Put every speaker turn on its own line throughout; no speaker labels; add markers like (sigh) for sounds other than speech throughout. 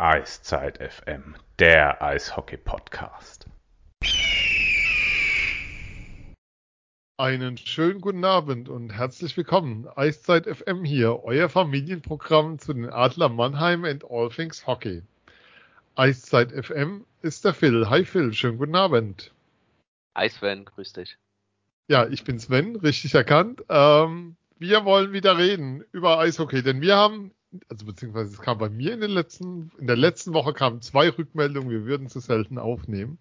Eiszeit FM, der Eishockey-Podcast.
Einen schönen guten Abend und herzlich willkommen. Eiszeit FM hier, euer Familienprogramm zu den Adler Mannheim and All Things Hockey. Eiszeit FM ist der Phil. Hi Phil, schönen guten Abend.
Hi Sven, grüß dich.
Ja, ich bin Sven, richtig erkannt. Ähm, wir wollen wieder reden über Eishockey, denn wir haben, also beziehungsweise es kam bei mir in, den letzten, in der letzten Woche kamen zwei Rückmeldungen, wir würden zu selten aufnehmen.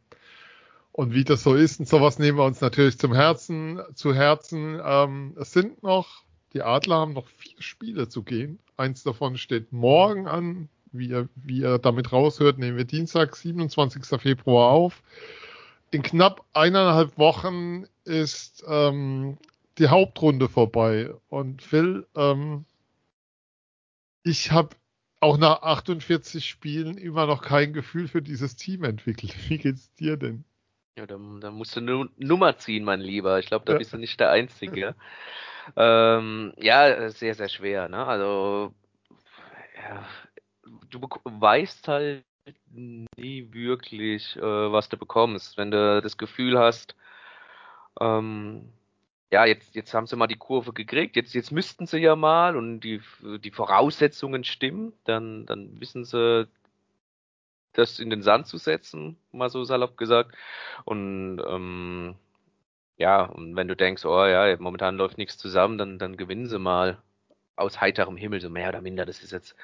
Und wie das so ist und sowas nehmen wir uns natürlich zum Herzen, zu Herzen. Ähm, es sind noch, die Adler haben noch vier Spiele zu gehen. Eins davon steht morgen an. Wie ihr, wie ihr damit raushört, nehmen wir Dienstag, 27. Februar auf. In knapp eineinhalb Wochen ist ähm, die Hauptrunde vorbei. Und Phil, ähm, ich habe auch nach 48 Spielen immer noch kein Gefühl für dieses Team entwickelt. (laughs) Wie geht's dir denn?
Ja, da, da musst du eine Nummer ziehen, mein Lieber. Ich glaube, da ja. bist du nicht der Einzige. (laughs) ähm, ja, sehr, sehr schwer. Ne? Also, ja, du weißt halt nie wirklich, äh, was du bekommst. Wenn du das Gefühl hast, ähm, ja, jetzt, jetzt haben sie mal die Kurve gekriegt, jetzt, jetzt müssten sie ja mal und die, die Voraussetzungen stimmen, dann, dann wissen sie, das in den Sand zu setzen, mal so salopp gesagt. Und ähm, ja, und wenn du denkst, oh ja, momentan läuft nichts zusammen, dann, dann gewinnen sie mal aus heiterem Himmel, so mehr oder minder. Das ist jetzt,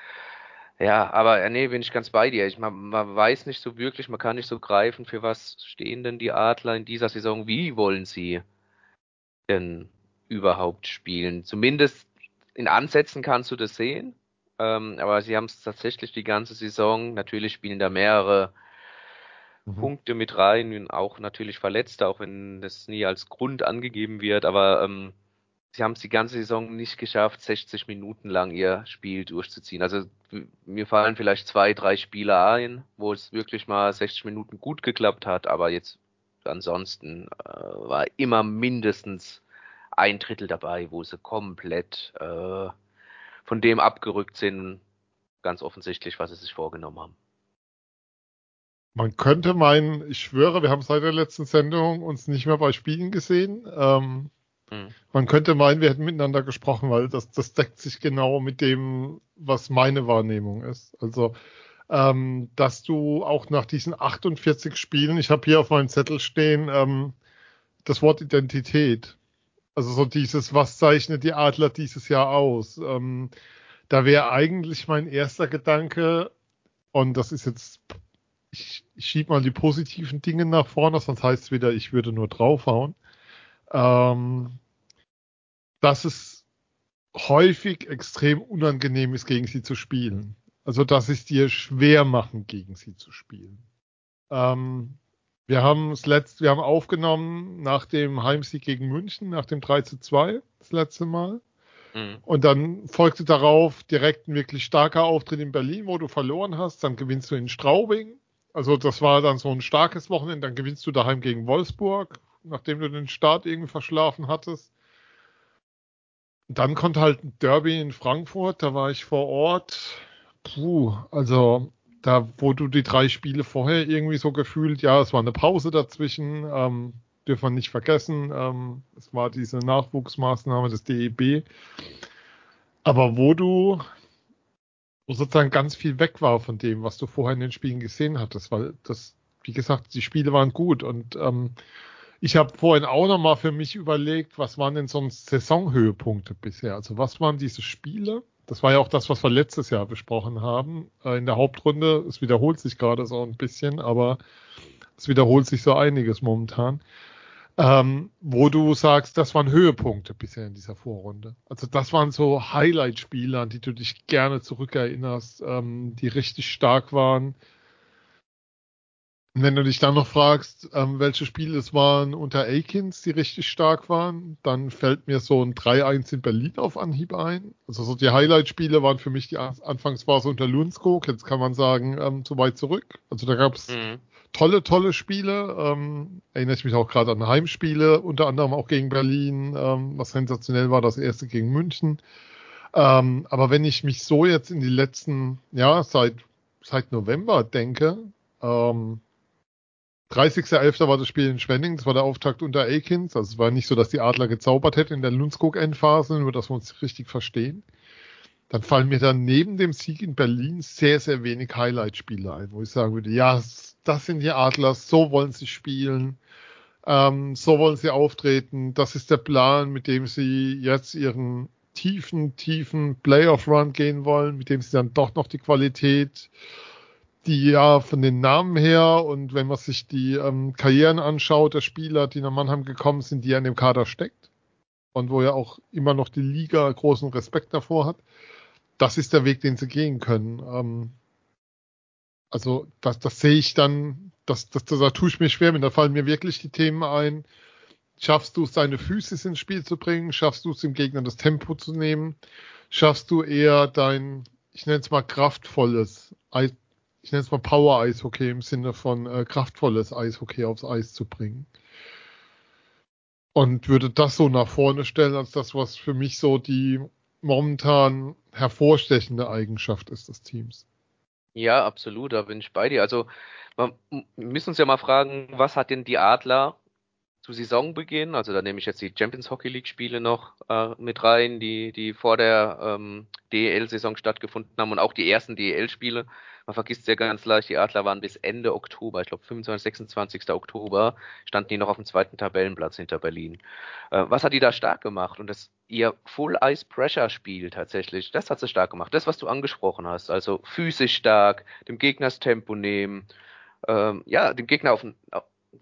ja, aber nee, bin ich ganz bei dir. Ich, man, man weiß nicht so wirklich, man kann nicht so greifen, für was stehen denn die Adler in dieser Saison, wie wollen sie denn überhaupt spielen. Zumindest in Ansätzen kannst du das sehen. Ähm, aber sie haben es tatsächlich die ganze Saison. Natürlich spielen da mehrere mhm. Punkte mit rein, auch natürlich Verletzte, auch wenn das nie als Grund angegeben wird. Aber ähm, sie haben es die ganze Saison nicht geschafft, 60 Minuten lang ihr Spiel durchzuziehen. Also mir fallen vielleicht zwei, drei Spiele ein, wo es wirklich mal 60 Minuten gut geklappt hat, aber jetzt ansonsten äh, war immer mindestens ein Drittel dabei, wo sie komplett äh, von dem abgerückt sind, ganz offensichtlich, was sie sich vorgenommen haben.
Man könnte meinen, ich schwöre, wir haben seit der letzten Sendung uns nicht mehr bei Spielen gesehen. Ähm, hm. Man könnte meinen, wir hätten miteinander gesprochen, weil das, das deckt sich genau mit dem, was meine Wahrnehmung ist. Also, ähm, dass du auch nach diesen 48 Spielen, ich habe hier auf meinem Zettel stehen, ähm, das Wort Identität. Also so dieses, was zeichnet die Adler dieses Jahr aus? Ähm, da wäre eigentlich mein erster Gedanke, und das ist jetzt, ich, ich schiebe mal die positiven Dinge nach vorne, sonst heißt es wieder, ich würde nur draufhauen, ähm, dass es häufig extrem unangenehm ist, gegen sie zu spielen. Also, dass es dir schwer machen, gegen sie zu spielen. Ähm, wir haben es letzt, wir haben aufgenommen nach dem Heimsieg gegen München, nach dem 3 zu 2, das letzte Mal. Mhm. Und dann folgte darauf direkt ein wirklich starker Auftritt in Berlin, wo du verloren hast. Dann gewinnst du in Straubing. Also das war dann so ein starkes Wochenende. Dann gewinnst du daheim gegen Wolfsburg, nachdem du den Start irgendwie verschlafen hattest. dann kommt halt ein Derby in Frankfurt. Da war ich vor Ort. Puh, also da, wo du die drei Spiele vorher irgendwie so gefühlt, ja, es war eine Pause dazwischen, ähm, dürfen wir nicht vergessen, ähm, es war diese Nachwuchsmaßnahme des DEB. Aber wo du, wo sozusagen ganz viel weg war von dem, was du vorher in den Spielen gesehen hattest, weil das, wie gesagt, die Spiele waren gut und ähm, ich habe vorhin auch nochmal für mich überlegt, was waren denn sonst Saisonhöhepunkte bisher? Also was waren diese Spiele? Das war ja auch das, was wir letztes Jahr besprochen haben. Äh, in der Hauptrunde, es wiederholt sich gerade so ein bisschen, aber es wiederholt sich so einiges momentan. Ähm, wo du sagst, das waren Höhepunkte bisher in dieser Vorrunde. Also das waren so Highlight-Spiele, an die du dich gerne zurückerinnerst, ähm, die richtig stark waren, wenn du dich dann noch fragst, ähm, welche Spiele es waren unter Akins, die richtig stark waren, dann fällt mir so ein 3-1 in Berlin auf Anhieb ein. Also so die Highlight-Spiele waren für mich die Anfangsphase unter Lundskog. Jetzt kann man sagen, ähm, zu weit zurück. Also da gab es mhm. tolle, tolle Spiele. Ähm, erinnere ich mich auch gerade an Heimspiele, unter anderem auch gegen Berlin, ähm, was sensationell war, das erste gegen München. Ähm, aber wenn ich mich so jetzt in die letzten, ja, seit seit November denke. Ähm, 30.11. war das Spiel in Schwenning, das war der Auftakt unter Akins. Also es war nicht so, dass die Adler gezaubert hätten in der Lundskog-Endphase, nur dass wir uns richtig verstehen. Dann fallen mir dann neben dem Sieg in Berlin sehr, sehr wenig Highlight-Spiele ein, wo ich sagen würde, ja, das sind die Adler, so wollen sie spielen, ähm, so wollen sie auftreten, das ist der Plan, mit dem sie jetzt ihren tiefen, tiefen Playoff-Run gehen wollen, mit dem sie dann doch noch die Qualität die ja von den Namen her und wenn man sich die ähm, Karrieren anschaut der Spieler, die nach Mannheim gekommen sind, die ja in dem Kader steckt und wo ja auch immer noch die Liga großen Respekt davor hat, das ist der Weg, den sie gehen können. Ähm, also das, das sehe ich dann, das, das, das, da tue ich mir schwer mit, da fallen mir wirklich die Themen ein. Schaffst du es, deine Füße ins Spiel zu bringen? Schaffst du es, dem Gegner das Tempo zu nehmen? Schaffst du eher dein, ich nenne es mal kraftvolles ich nenne es mal Power-Eishockey im Sinne von äh, kraftvolles Eishockey aufs Eis zu bringen. Und würde das so nach vorne stellen, als das, was für mich so die momentan hervorstechende Eigenschaft ist des Teams.
Ja, absolut, da bin ich bei dir. Also, wir müssen uns ja mal fragen, was hat denn die Adler zu Saisonbeginn, also da nehme ich jetzt die Champions Hockey League Spiele noch äh, mit rein, die, die vor der ähm, DEL-Saison stattgefunden haben und auch die ersten DEL-Spiele. Man vergisst ja ganz leicht, die Adler waren bis Ende Oktober, ich glaube 25, 26. Oktober, standen die noch auf dem zweiten Tabellenplatz hinter Berlin. Äh, was hat die da stark gemacht? Und das ihr Full Ice Pressure Spiel tatsächlich, das hat sie stark gemacht. Das, was du angesprochen hast, also physisch stark, dem Gegner das Tempo nehmen, ähm, ja, dem Gegner auf,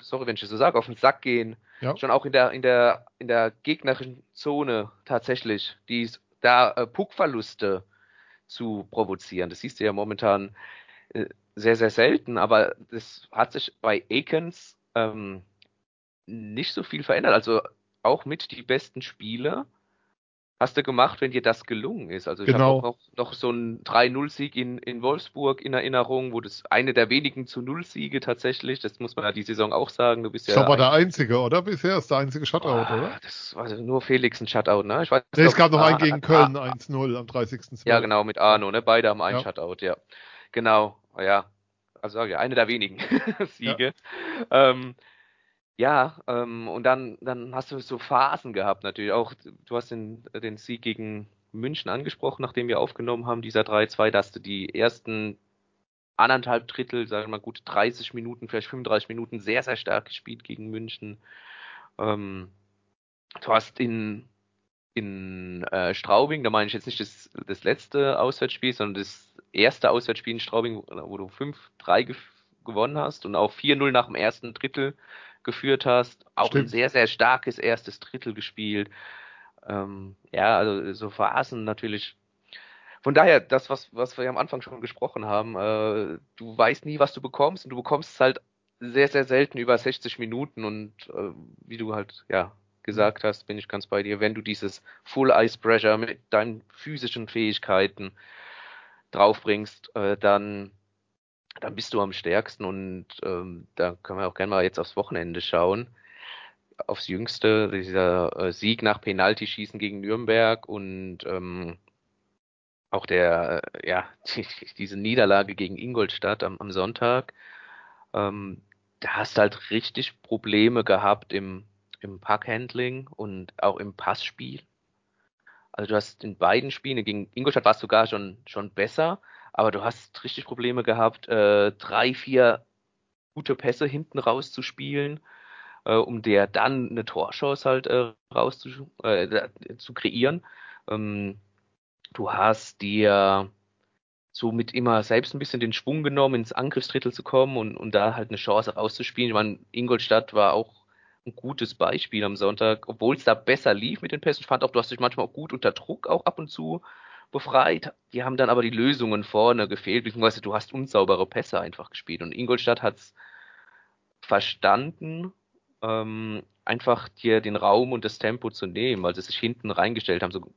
sorry, wenn ich das so sage, auf den Sack gehen. Ja. Schon auch in der, in der, in der gegnerischen Zone tatsächlich, die da äh, Puckverluste zu provozieren. Das siehst du ja momentan äh, sehr, sehr selten, aber das hat sich bei Akens ähm, nicht so viel verändert. Also auch mit die besten Spiele hast du gemacht, wenn dir das gelungen ist? Also ich genau. habe auch noch, so einen 3-0-Sieg in, in Wolfsburg in Erinnerung, wo das eine der wenigen zu Null-Siege tatsächlich, das muss man ja die Saison auch sagen. Du bist ja.
Das war der einzige, oder? Bisher ist der einzige Shutout, oh, oder?
Das war nur Felix ein Shutout, ne?
Ich weiß, nee, es gab noch einen gegen Köln, 1-0 am 30.
Ja, genau, mit Arno, ne? Beide haben einen ja. Shutout, ja. Genau, ja. Also ja, eine der wenigen (laughs) Siege. Ja. Ähm, ja, ähm, und dann, dann hast du so Phasen gehabt natürlich. Auch du hast den, den Sieg gegen München angesprochen, nachdem wir aufgenommen haben, dieser 3-2, dass du die ersten anderthalb Drittel, sagen wir mal gut 30 Minuten, vielleicht 35 Minuten sehr, sehr stark gespielt gegen München. Ähm, du hast in, in äh, Straubing, da meine ich jetzt nicht das, das letzte Auswärtsspiel, sondern das erste Auswärtsspiel in Straubing, wo du 5-3 gewonnen hast und auch 4-0 nach dem ersten Drittel geführt hast. Auch Stimmt. ein sehr, sehr starkes erstes Drittel gespielt. Ähm, ja, also so Phasen natürlich. Von daher, das, was, was wir am Anfang schon gesprochen haben, äh, du weißt nie, was du bekommst und du bekommst es halt sehr, sehr selten über 60 Minuten und äh, wie du halt, ja, gesagt hast, bin ich ganz bei dir, wenn du dieses Full Ice Pressure mit deinen physischen Fähigkeiten draufbringst, äh, dann dann bist du am stärksten und ähm, da können wir auch gerne mal jetzt aufs Wochenende schauen. Aufs Jüngste, dieser äh, Sieg nach Penaltyschießen gegen Nürnberg und ähm, auch der, äh, ja, (laughs) die, diese Niederlage gegen Ingolstadt am, am Sonntag. Ähm, da hast du halt richtig Probleme gehabt im, im Packhandling und auch im Passspiel. Also du hast in beiden Spielen, gegen Ingolstadt war es sogar schon, schon besser, aber du hast richtig Probleme gehabt, äh, drei, vier gute Pässe hinten rauszuspielen, äh, um der dann eine Torchance halt äh, raus äh, zu kreieren. Ähm, du hast dir somit immer selbst ein bisschen den Schwung genommen, ins Angriffsdrittel zu kommen und, und da halt eine Chance rauszuspielen. Ich meine, Ingolstadt war auch ein gutes Beispiel am Sonntag, obwohl es da besser lief mit den Pässen. Ich fand auch, du hast dich manchmal auch gut unter Druck auch ab und zu befreit. Die haben dann aber die Lösungen vorne gefehlt, beziehungsweise du hast unsaubere Pässe einfach gespielt. Und Ingolstadt hat es verstanden, ähm, einfach dir den Raum und das Tempo zu nehmen, weil sie sich hinten reingestellt haben. So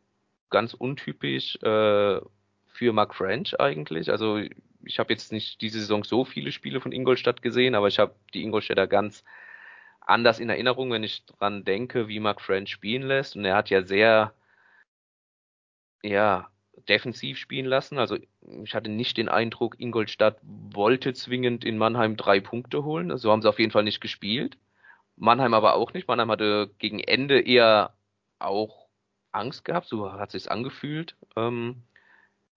ganz untypisch äh, für Mark French eigentlich. Also ich habe jetzt nicht diese Saison so viele Spiele von Ingolstadt gesehen, aber ich habe die Ingolstädter ganz anders in Erinnerung, wenn ich dran denke, wie Mark French spielen lässt. Und er hat ja sehr, ja, defensiv spielen lassen. Also ich hatte nicht den Eindruck, Ingolstadt wollte zwingend in Mannheim drei Punkte holen. So haben sie auf jeden Fall nicht gespielt. Mannheim aber auch nicht. Mannheim hatte gegen Ende eher auch Angst gehabt, so hat sich's angefühlt, ähm,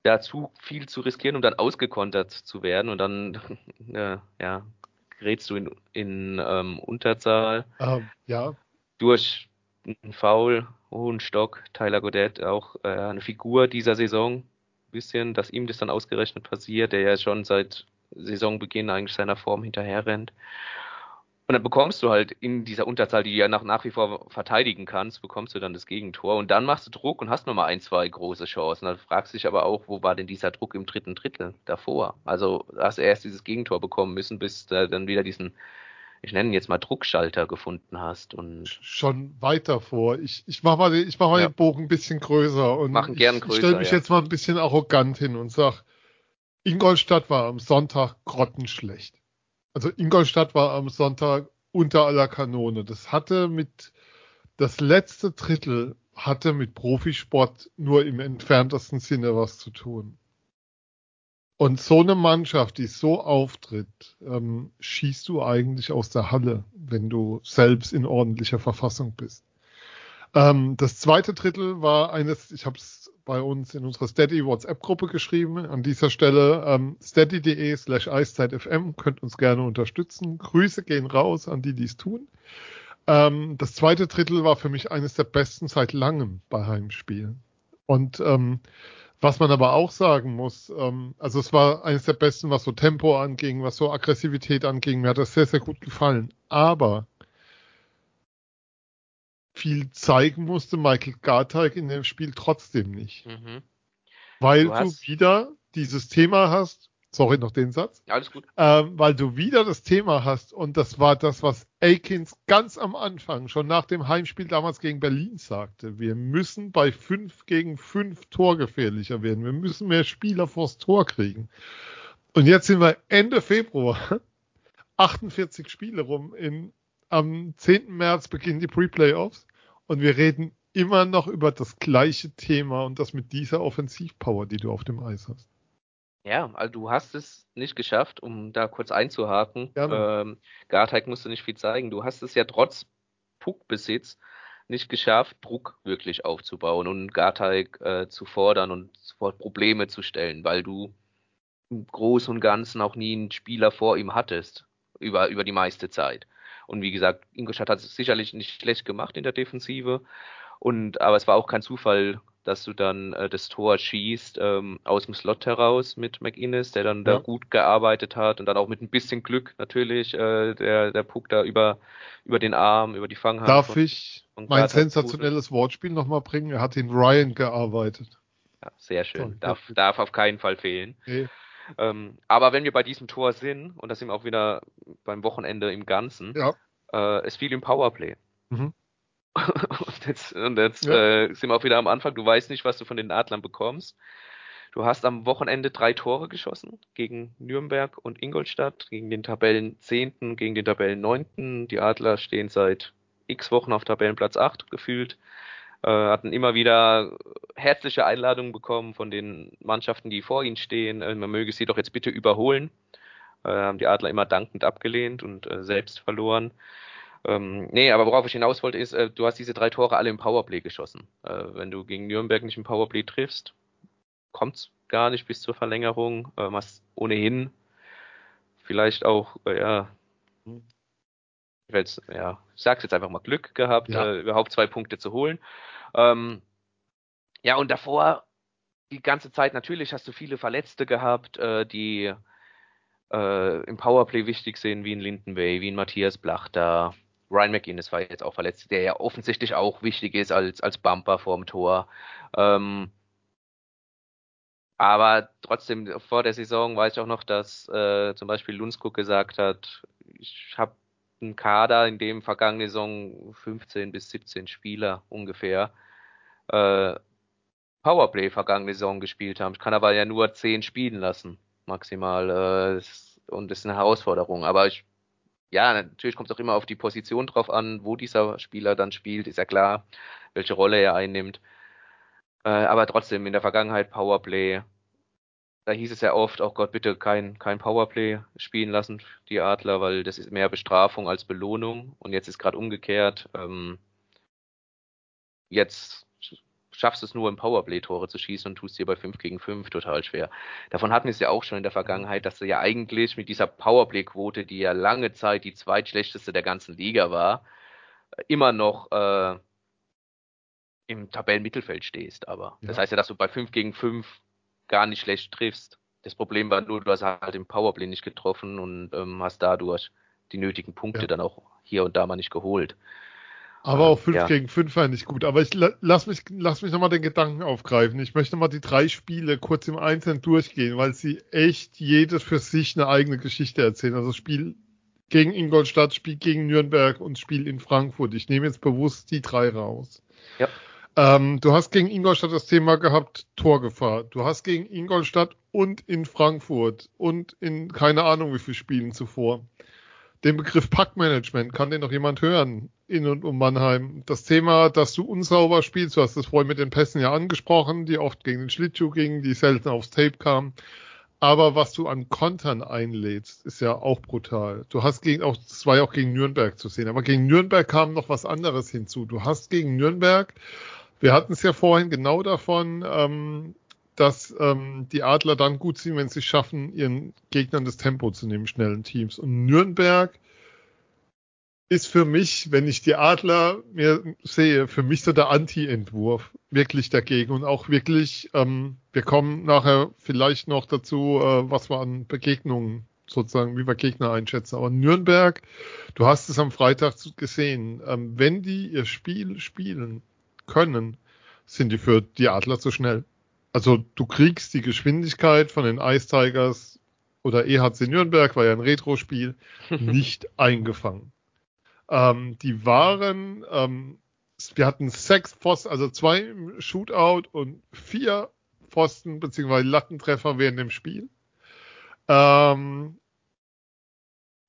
dazu viel zu riskieren, um dann ausgekontert zu werden und dann (laughs) äh, ja gerätst du in, in ähm, Unterzahl.
Ähm, ja.
Durch einen Foul, hohen Stock, Tyler Godet, auch äh, eine Figur dieser Saison, bisschen, dass ihm das dann ausgerechnet passiert, der ja schon seit Saisonbeginn eigentlich seiner Form hinterher rennt. Und dann bekommst du halt in dieser Unterzahl, die du ja nach, nach wie vor verteidigen kannst, bekommst du dann das Gegentor. Und dann machst du Druck und hast nochmal ein, zwei große Chancen. Dann fragst du dich aber auch, wo war denn dieser Druck im dritten Drittel davor? Also hast du erst dieses Gegentor bekommen müssen, bis du dann wieder diesen, ich nenne ihn jetzt mal Druckschalter gefunden hast. Und
Schon weiter vor. Ich, ich mache mal, den, ich mach mal ja. den Bogen ein bisschen größer. Und ich. Ich stelle mich
ja.
jetzt mal ein bisschen arrogant hin und sag, Ingolstadt war am Sonntag grottenschlecht. Also Ingolstadt war am Sonntag unter aller Kanone. Das hatte mit, das letzte Drittel hatte mit Profisport nur im entferntesten Sinne was zu tun. Und so eine Mannschaft, die so auftritt, ähm, schießt du eigentlich aus der Halle, wenn du selbst in ordentlicher Verfassung bist. Ähm, das zweite Drittel war eines, ich habe es bei uns in unserer Steady WhatsApp-Gruppe geschrieben. An dieser Stelle ähm, steady.de slash eiszeitfm könnt uns gerne unterstützen. Grüße gehen raus an die, die es tun. Ähm, das zweite Drittel war für mich eines der besten seit langem bei Heimspielen. Und ähm, was man aber auch sagen muss, ähm, also es war eines der besten, was so Tempo anging, was so Aggressivität anging. Mir hat das sehr, sehr gut gefallen. Aber viel zeigen musste Michael Garteig in dem Spiel trotzdem nicht.
Mhm.
Weil
Du
du, wieder dieses Thema hast, sorry noch den Satz,
Alles gut.
ähm, weil du wieder das Thema hast und das war das, was Akins ganz am Anfang, schon nach dem Heimspiel damals gegen Berlin sagte. Wir müssen bei 5 gegen 5 torgefährlicher werden. Wir müssen mehr Spieler vors Tor kriegen. Und jetzt sind wir Ende Februar, (laughs) 48 Spiele rum, in, am 10. März beginnen die Pre-Playoffs und wir reden immer noch über das gleiche Thema und das mit dieser Offensivpower, die du auf dem Eis hast.
Ja, also du hast es nicht geschafft, um da kurz einzuhaken. Ähm, Garteig musste nicht viel zeigen. Du hast es ja trotz Puckbesitz nicht geschafft, Druck wirklich aufzubauen und Garteig äh, zu fordern und sofort Probleme zu stellen, weil du im Großen und Ganzen auch nie einen Spieler vor ihm hattest, über, über die meiste Zeit. Und wie gesagt, Ingolstadt hat es sicherlich nicht schlecht gemacht in der Defensive. Und aber es war auch kein Zufall, dass du dann äh, das Tor schießt ähm, aus dem Slot heraus mit McInnes, der dann
Ja.
da gut gearbeitet hat und dann auch mit ein bisschen Glück natürlich äh, der der Puck da über über den Arm, über die Fanghand.
Darf
von-
ich
von
mein sensationelles Wortspiel nochmal bringen? Er hat in Ryan gearbeitet.
Ja, sehr schön.
Toll.
Darf darf auf keinen Fall fehlen.
Nee.
Ähm, aber wenn wir bei diesem Tor sind, und das sind wir auch wieder beim Wochenende im Ganzen,
Ja.
äh, es fiel im Powerplay.
Mhm. (laughs)
und jetzt, und jetzt
Ja.
äh, sind wir auch wieder am Anfang. Du weißt nicht, was du von den Adlern bekommst. Du hast am Wochenende drei Tore geschossen gegen Nürnberg und Ingolstadt, gegen den Tabellen 10., gegen den Tabellen 9. Die Adler stehen seit x Wochen auf Tabellenplatz 8 gefühlt. Äh, hatten immer wieder herzliche Einladungen bekommen von den Mannschaften, die vor ihnen stehen. Äh, man möge sie doch jetzt bitte überholen. Äh, haben die Adler immer dankend abgelehnt und äh, selbst verloren. Ähm, nee, aber worauf ich hinaus wollte, ist, äh, du hast diese drei Tore alle im Powerplay geschossen. Äh, wenn du gegen Nürnberg nicht im Powerplay triffst, kommt's gar nicht bis zur Verlängerung. Ähm, hast ohnehin vielleicht auch, äh, ja, ich will's, ja, ich sag's jetzt einfach mal Glück gehabt,
Ja.
äh, überhaupt zwei Punkte zu holen. Ähm, ja, und davor die ganze Zeit natürlich hast du viele Verletzte gehabt, äh, die äh, im Powerplay wichtig sind, wie ein Lindenway, wie ein Matthias Blachter. Ryan McGinnis war jetzt auch verletzt, der ja offensichtlich auch wichtig ist als, als Bumper vorm Tor. Ähm, aber trotzdem, vor der Saison weiß ich auch noch, dass äh, zum Beispiel Lundskog gesagt hat, ich habe einen Kader, in dem vergangene Saison 15 bis 17 Spieler ungefähr äh, Powerplay vergangene Saison gespielt haben. Ich kann aber ja nur 10 spielen lassen, maximal. Äh, und das ist eine Herausforderung. Aber ich, ja, natürlich kommt es auch immer auf die Position drauf an, wo dieser Spieler dann spielt, ist ja klar, welche Rolle er einnimmt. Äh, aber trotzdem, in der Vergangenheit Powerplay, da hieß es ja oft, oh Gott, bitte kein, kein Powerplay spielen lassen, die Adler, weil das ist mehr Bestrafung als Belohnung. Und jetzt ist gerade umgekehrt. Ähm, jetzt schaffst es nur im Powerplay Tore zu schießen und tust dir bei 5 gegen 5 total schwer. Davon hatten wir es ja auch schon in der Vergangenheit, dass du ja eigentlich mit dieser Powerplay Quote, die ja lange Zeit die zweitschlechteste der ganzen Liga war, immer noch äh, im Tabellenmittelfeld stehst. Aber ja. das heißt ja, dass du bei 5 gegen 5 gar nicht schlecht triffst. Das Problem war nur, du hast halt im Powerplay nicht getroffen und ähm, hast dadurch die nötigen Punkte ja. dann auch hier und da mal nicht geholt.
Aber auch 5 ja. gegen 5 war nicht gut. Aber ich lass mich, lass mich nochmal den Gedanken aufgreifen. Ich möchte mal die drei Spiele kurz im Einzelnen durchgehen, weil sie echt jedes für sich eine eigene Geschichte erzählen. Also Spiel gegen Ingolstadt, Spiel gegen Nürnberg und Spiel in Frankfurt. Ich nehme jetzt bewusst die drei raus. Ja. Ähm, du hast gegen Ingolstadt das Thema gehabt, Torgefahr. Du hast gegen Ingolstadt und in Frankfurt und in keine Ahnung wie viele Spielen zuvor den Begriff Packmanagement, kann den noch jemand hören in und um Mannheim? Das Thema, dass du unsauber spielst, du hast das vorhin mit den Pässen ja angesprochen, die oft gegen den Schlittschuh gingen, die selten aufs Tape kamen. Aber was du an Kontern einlädst, ist ja auch brutal. Du hast gegen, auch, das war ja auch gegen Nürnberg zu sehen, aber gegen Nürnberg kam noch was anderes hinzu. Du hast gegen Nürnberg, wir hatten es ja vorhin genau davon, ähm, dass ähm, die Adler dann gut sind, wenn sie schaffen, ihren Gegnern das Tempo zu nehmen, schnellen Teams. Und Nürnberg ist für mich, wenn ich die Adler mir sehe, für mich so der Anti-Entwurf wirklich dagegen und auch wirklich, ähm, wir kommen nachher vielleicht noch dazu, äh, was wir an Begegnungen sozusagen, wie wir Gegner einschätzen. Aber Nürnberg, du hast es am Freitag gesehen, ähm, wenn die ihr Spiel spielen können, sind die für die Adler zu schnell also du kriegst die Geschwindigkeit von den Ice Tigers oder EHC Nürnberg, war ja ein Retro-Spiel, (laughs) nicht eingefangen. Ähm, die waren, ähm, wir hatten sechs Pfosten, also zwei im Shootout und vier Pfosten bzw. Lattentreffer während dem Spiel. Ähm,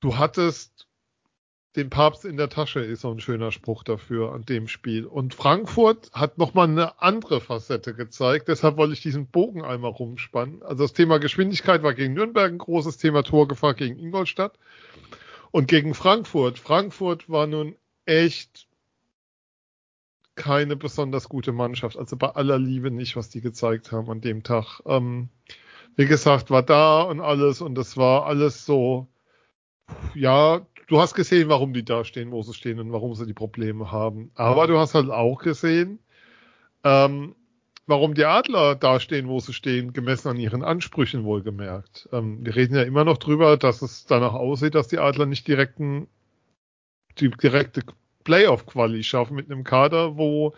du hattest den Papst in der Tasche ist so ein schöner Spruch dafür an dem Spiel. Und Frankfurt hat nochmal eine andere Facette gezeigt. Deshalb wollte ich diesen Bogen einmal rumspannen. Also das Thema Geschwindigkeit war gegen Nürnberg ein großes Thema, Torgefahr gegen Ingolstadt. Und gegen Frankfurt. Frankfurt war nun echt keine besonders gute Mannschaft. Also bei aller Liebe nicht, was die gezeigt haben an dem Tag. Ähm, wie gesagt, war da und alles und das war alles so, ja, du hast gesehen, warum die da stehen, wo sie stehen und warum sie die Probleme haben. Aber du hast halt auch gesehen, ähm, warum die Adler da stehen, wo sie stehen, gemessen an ihren Ansprüchen wohlgemerkt. Ähm, wir reden ja immer noch drüber, dass es danach aussieht, dass die Adler nicht direkten, die direkte Playoff-Quali schaffen mit einem Kader, wo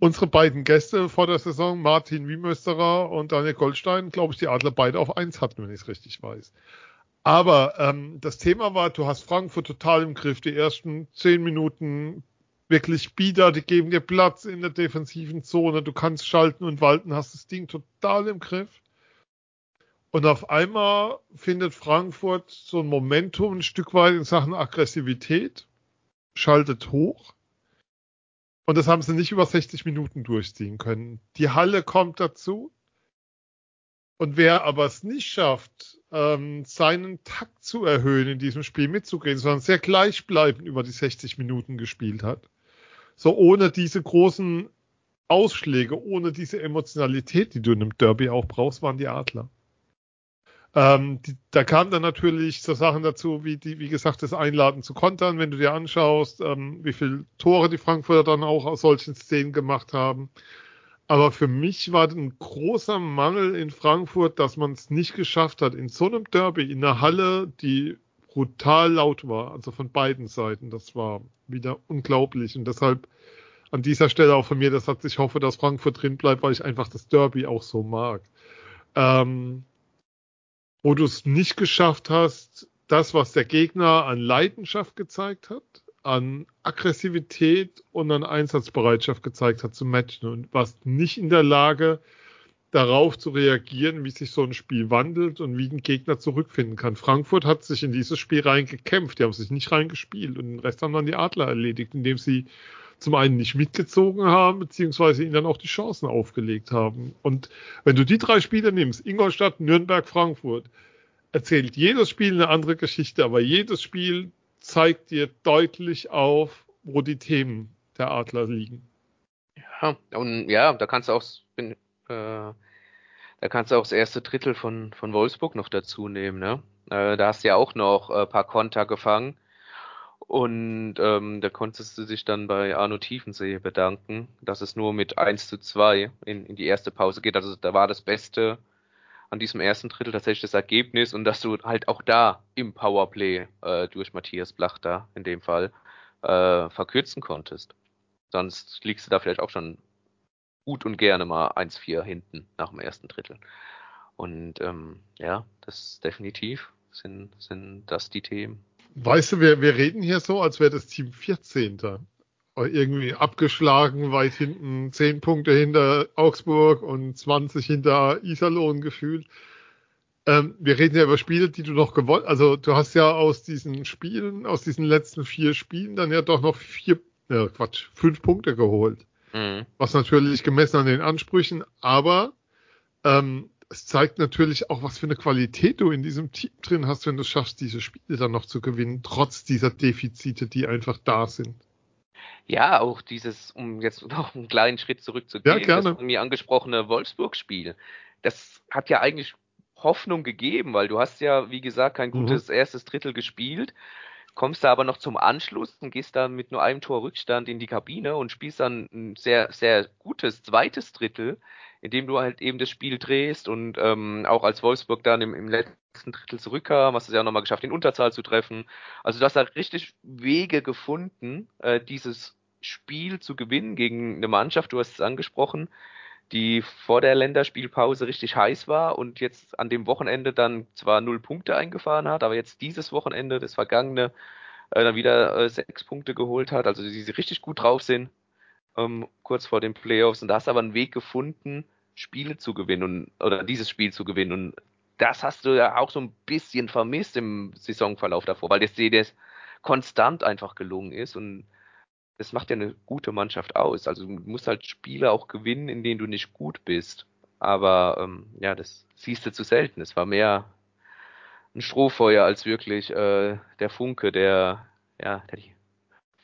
unsere beiden Gäste vor der Saison, Martin Wiemösterer und Daniel Goldstein, glaube ich, die Adler beide auf eins hatten, wenn ich es richtig weiß. Aber ähm, das Thema war, du hast Frankfurt total im Griff. Die ersten zehn Minuten wirklich Bieder, die geben dir Platz in der defensiven Zone. Du kannst schalten und walten, hast das Ding total im Griff. Und auf einmal findet Frankfurt so ein Momentum ein Stück weit in Sachen Aggressivität, schaltet hoch. Und das haben sie nicht über 60 Minuten durchziehen können. Die Halle kommt dazu. Und wer aber es nicht schafft, ähm, seinen Takt zu erhöhen, in diesem Spiel mitzugehen, sondern sehr gleichbleibend über die 60 Minuten gespielt hat, so ohne diese großen Ausschläge, ohne diese Emotionalität, die du in einem Derby auch brauchst, waren die Adler. Ähm, die, da kamen dann natürlich so Sachen dazu, wie die, wie gesagt, das Einladen zu kontern, wenn du dir anschaust, ähm, wie viele Tore die Frankfurter dann auch aus solchen Szenen gemacht haben. Aber für mich war ein großer Mangel in Frankfurt, dass man es nicht geschafft hat, in so einem Derby, in einer Halle, die brutal laut war, also von beiden Seiten. Das war wieder unglaublich. Und deshalb an dieser Stelle auch von mir, das hat ich hoffe, dass Frankfurt drin bleibt, weil ich einfach das Derby auch so mag. Ähm, wo du es nicht geschafft hast, das, was der Gegner an Leidenschaft gezeigt hat, an Aggressivität und an Einsatzbereitschaft gezeigt hat zu matchen und warst nicht in der Lage, darauf zu reagieren, wie sich so ein Spiel wandelt und wie ein Gegner zurückfinden kann. Frankfurt hat sich in dieses Spiel reingekämpft, die haben sich nicht reingespielt und den Rest haben dann die Adler erledigt, indem sie zum einen nicht mitgezogen haben, beziehungsweise ihnen dann auch die Chancen aufgelegt haben. Und wenn du die drei Spiele nimmst, Ingolstadt, Nürnberg, Frankfurt, erzählt jedes Spiel eine andere Geschichte, aber jedes Spiel zeigt dir deutlich auf, wo die Themen der Adler liegen.
Ja, und ja, da kannst du auch, bin, äh, da kannst du auch das erste Drittel von, von Wolfsburg noch dazu nehmen, ne? Äh, da hast du ja auch noch ein äh, paar Konter gefangen. Und ähm, da konntest du dich dann bei Arno Tiefensee bedanken, dass es nur mit 1 zu 2 in, in die erste Pause geht. Also da war das Beste an diesem ersten Drittel tatsächlich das Ergebnis und dass du halt auch da im Powerplay äh, durch Matthias Blach da in dem Fall äh, verkürzen konntest. Sonst liegst du da vielleicht auch schon gut und gerne mal 1-4 hinten nach dem ersten Drittel. Und ähm, ja, das definitiv sind, sind das die Themen.
Weißt du, wir, wir reden hier so, als wäre das Team 14. Irgendwie abgeschlagen, weit hinten, 10 Punkte hinter Augsburg und 20 hinter Iserlohn gefühlt. Ähm, wir reden ja über Spiele, die du noch gewonnen, also du hast ja aus diesen Spielen, aus diesen letzten vier Spielen dann ja doch noch vier, äh, Quatsch, fünf Punkte geholt. Mhm. Was natürlich gemessen an den Ansprüchen, aber ähm, es zeigt natürlich auch, was für eine Qualität du in diesem Team drin hast, wenn du schaffst, diese Spiele dann noch zu gewinnen, trotz dieser Defizite, die einfach da sind.
Ja, auch dieses, um jetzt (laughs) noch einen kleinen Schritt zurückzugehen,
ja, das
von mir angesprochene Wolfsburg-Spiel, das hat ja eigentlich Hoffnung gegeben, weil du hast ja, wie gesagt, kein mhm. gutes mhm. erstes Drittel gespielt, kommst da aber noch zum Anschluss und gehst dann mit nur einem Tor Rückstand in die Kabine und spielst dann ein sehr, sehr gutes zweites Drittel, indem du halt eben das Spiel drehst und ähm, auch als Wolfsburg dann im, im letzten Drittel zurückkam, hast du es ja auch nochmal geschafft, in Unterzahl zu treffen. Also du hast da richtig Wege gefunden, äh, dieses Spiel zu gewinnen gegen eine Mannschaft, du hast es angesprochen, die vor der Länderspielpause richtig heiß war und jetzt an dem Wochenende dann zwar null Punkte eingefahren hat, aber jetzt dieses Wochenende, das vergangene, äh, dann wieder äh, sechs Punkte geholt hat, also die, die richtig gut drauf sind, ähm, kurz vor den Playoffs. Und da hast aber einen Weg gefunden, Spiele zu gewinnen und, oder dieses Spiel zu gewinnen. Und das hast du ja auch so ein bisschen vermisst im Saisonverlauf davor, weil das das konstant einfach gelungen ist und das macht ja eine gute Mannschaft aus. Also du musst halt Spiele auch gewinnen, in denen du nicht gut bist. Aber ähm, ja, das siehst du zu selten. Es war mehr ein Strohfeuer als wirklich äh, der Funke, der ja, der die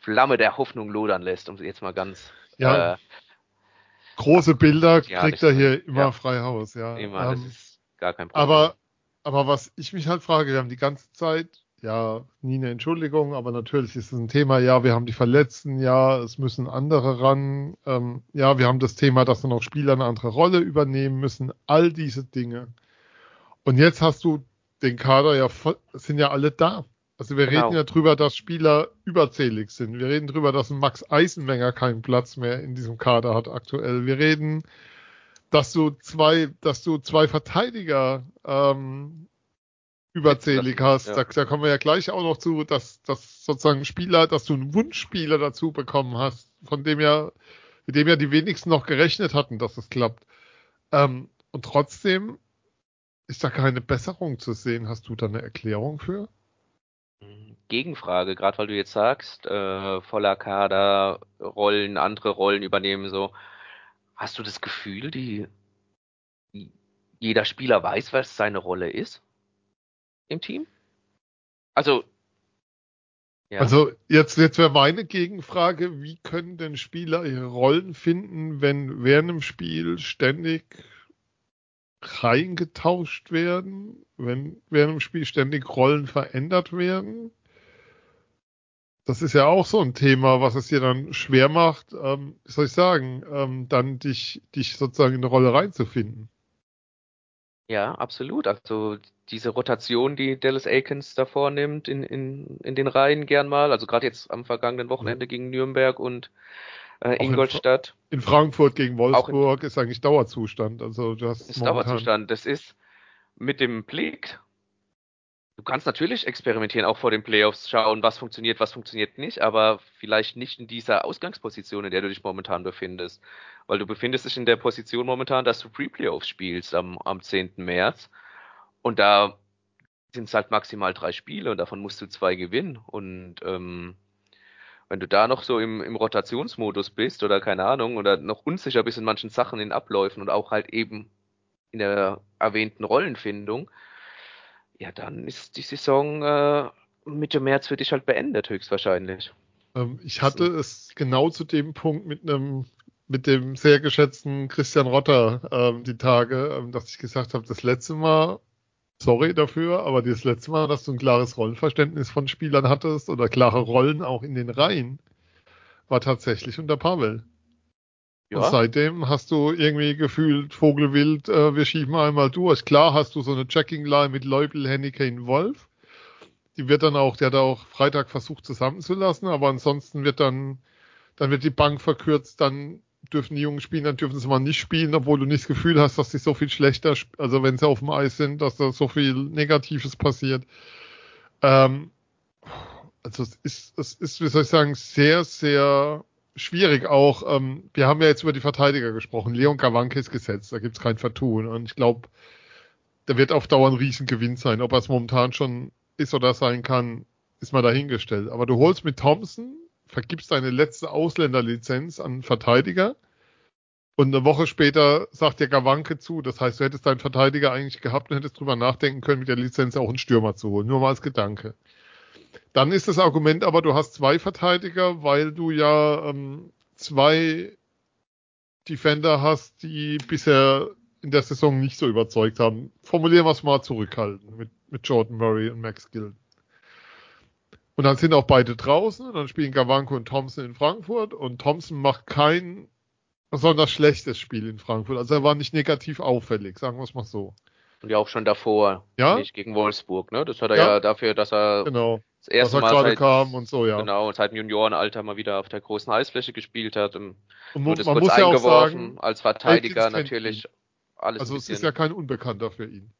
Flamme der Hoffnung lodern lässt, um jetzt mal ganz
ja.
Äh,
große Bilder ja, kriegt er hier immer ja. frei Haus, ja.
Immer, ähm, das ist gar kein Problem.
Aber, aber was ich mich halt frage, wir haben die ganze Zeit, ja, nie eine Entschuldigung, aber natürlich ist es ein Thema, ja, wir haben die Verletzten, ja, es müssen andere ran, ähm, ja, wir haben das Thema, dass dann auch Spieler eine andere Rolle übernehmen müssen, all diese Dinge. Und jetzt hast du den Kader ja, sind ja alle da. Also wir genau. reden ja drüber, dass Spieler überzählig sind. Wir reden drüber, dass ein Max Eisenmenger keinen Platz mehr in diesem Kader hat aktuell. Wir reden, dass du zwei, dass du zwei Verteidiger ähm, überzählig hast. Ja. Da, da, kommen wir ja gleich auch noch zu, dass, dass sozusagen Spieler, dass du einen Wunschspieler dazu bekommen hast, von dem ja, mit dem ja die wenigsten noch gerechnet hatten, dass es klappt. Ähm, und trotzdem ist da keine Besserung zu sehen. Hast du da eine Erklärung für?
Gegenfrage, gerade weil du jetzt sagst, äh, voller Kader, Rollen, andere Rollen übernehmen, so. Hast du das Gefühl, die jeder Spieler weiß, was seine Rolle ist im Team? Also
ja. Also jetzt, jetzt wäre meine Gegenfrage, wie können denn Spieler ihre Rollen finden, wenn während dem Spiel ständig reingetauscht werden, wenn während dem Spiel ständig Rollen verändert werden. Das ist ja auch so ein Thema, was es dir dann schwer macht, ähm, wie soll ich sagen, ähm, dann dich, dich sozusagen in eine Rolle reinzufinden.
Ja, absolut. Also diese Rotation, die Dallas Aikens da vornimmt in, in, in den Reihen gern mal, also gerade jetzt am vergangenen Wochenende gegen Nürnberg und äh, Ingolstadt.
In, in, Frankfurt gegen Wolfsburg in, ist eigentlich Dauerzustand. Also du hast
ist Dauerzustand. Das ist mit dem Blick. Du kannst natürlich experimentieren, auch vor den Playoffs schauen, was funktioniert, was funktioniert nicht, aber vielleicht nicht in dieser Ausgangsposition, in der du dich momentan befindest. Weil du befindest dich in der Position momentan, dass du Pre-Playoffs spielst am, am 10. März. Und da sind es halt maximal drei Spiele und davon musst du zwei gewinnen. Und ähm, wenn du da noch so im, im Rotationsmodus bist oder keine Ahnung oder noch unsicher bist in manchen Sachen, in Abläufen und auch halt eben in der erwähnten Rollenfindung, ja, dann ist die Saison äh, Mitte März für dich halt beendet, höchstwahrscheinlich.
Ähm, ich hatte so. es genau zu dem Punkt mit einem mit dem sehr geschätzten Christian Rotter ähm, die Tage, ähm, dass ich gesagt habe, das letzte Mal sorry dafür, aber das letzte Mal, dass du ein klares Rollenverständnis von Spielern hattest oder klare Rollen auch in den Reihen, war tatsächlich unter Pavel. Ja. Und seitdem hast du irgendwie gefühlt Vogelwild, äh, wir schieben einmal durch. Klar hast du so eine Checking-Line mit Leupel, Henneke, Wolf. Die wird dann auch, der hat auch Freitag versucht zusammenzulassen, aber ansonsten wird dann, dann wird die Bank verkürzt, dann dürfen die Jungen spielen, dann dürfen sie mal nicht spielen, obwohl du nicht das Gefühl hast, dass sie so viel schlechter, also wenn sie auf dem Eis sind, dass da so viel Negatives passiert. Ähm, also es ist, es ist, wie soll ich sagen, sehr, sehr schwierig auch. Ähm, wir haben ja jetzt über die Verteidiger gesprochen. Leon Gawanke ist gesetzt, da gibt's kein Vertun. Und ich glaube, da wird auf Dauer ein Riesengewinn sein. Ob er es momentan schon ist oder sein kann, ist mal dahingestellt. Aber du holst mit Thompson vergibst deine letzte Ausländerlizenz an Verteidiger und eine Woche später sagt der Gawanke zu. Das heißt, du hättest deinen Verteidiger eigentlich gehabt und hättest drüber nachdenken können, mit der Lizenz auch einen Stürmer zu holen. Nur mal als Gedanke. Dann ist das Argument aber, du hast zwei Verteidiger, weil du ja ähm, zwei Defender hast, die bisher in der Saison nicht so überzeugt haben. Formulieren wir es mal zurückhalten mit, mit Jordan Murray und Max Gill. Und dann sind auch beide draußen und dann spielen Gawanko und Thompson in Frankfurt und Thompson macht kein besonders schlechtes Spiel in Frankfurt. Also er war nicht negativ auffällig, sagen wir es mal so.
Und ja auch schon davor,
ja?
nicht gegen Wolfsburg, ne? Das hat er ja, ja dafür, dass er
genau.
das erste
Mal gerade kam und so, ja.
Genau, seit dem Juniorenalter mal wieder auf der großen Eisfläche gespielt hat. Und,
und man, man muss ja auch sagen,
als Verteidiger natürlich alles.
Also es ist ja kein Unbekannter für ihn.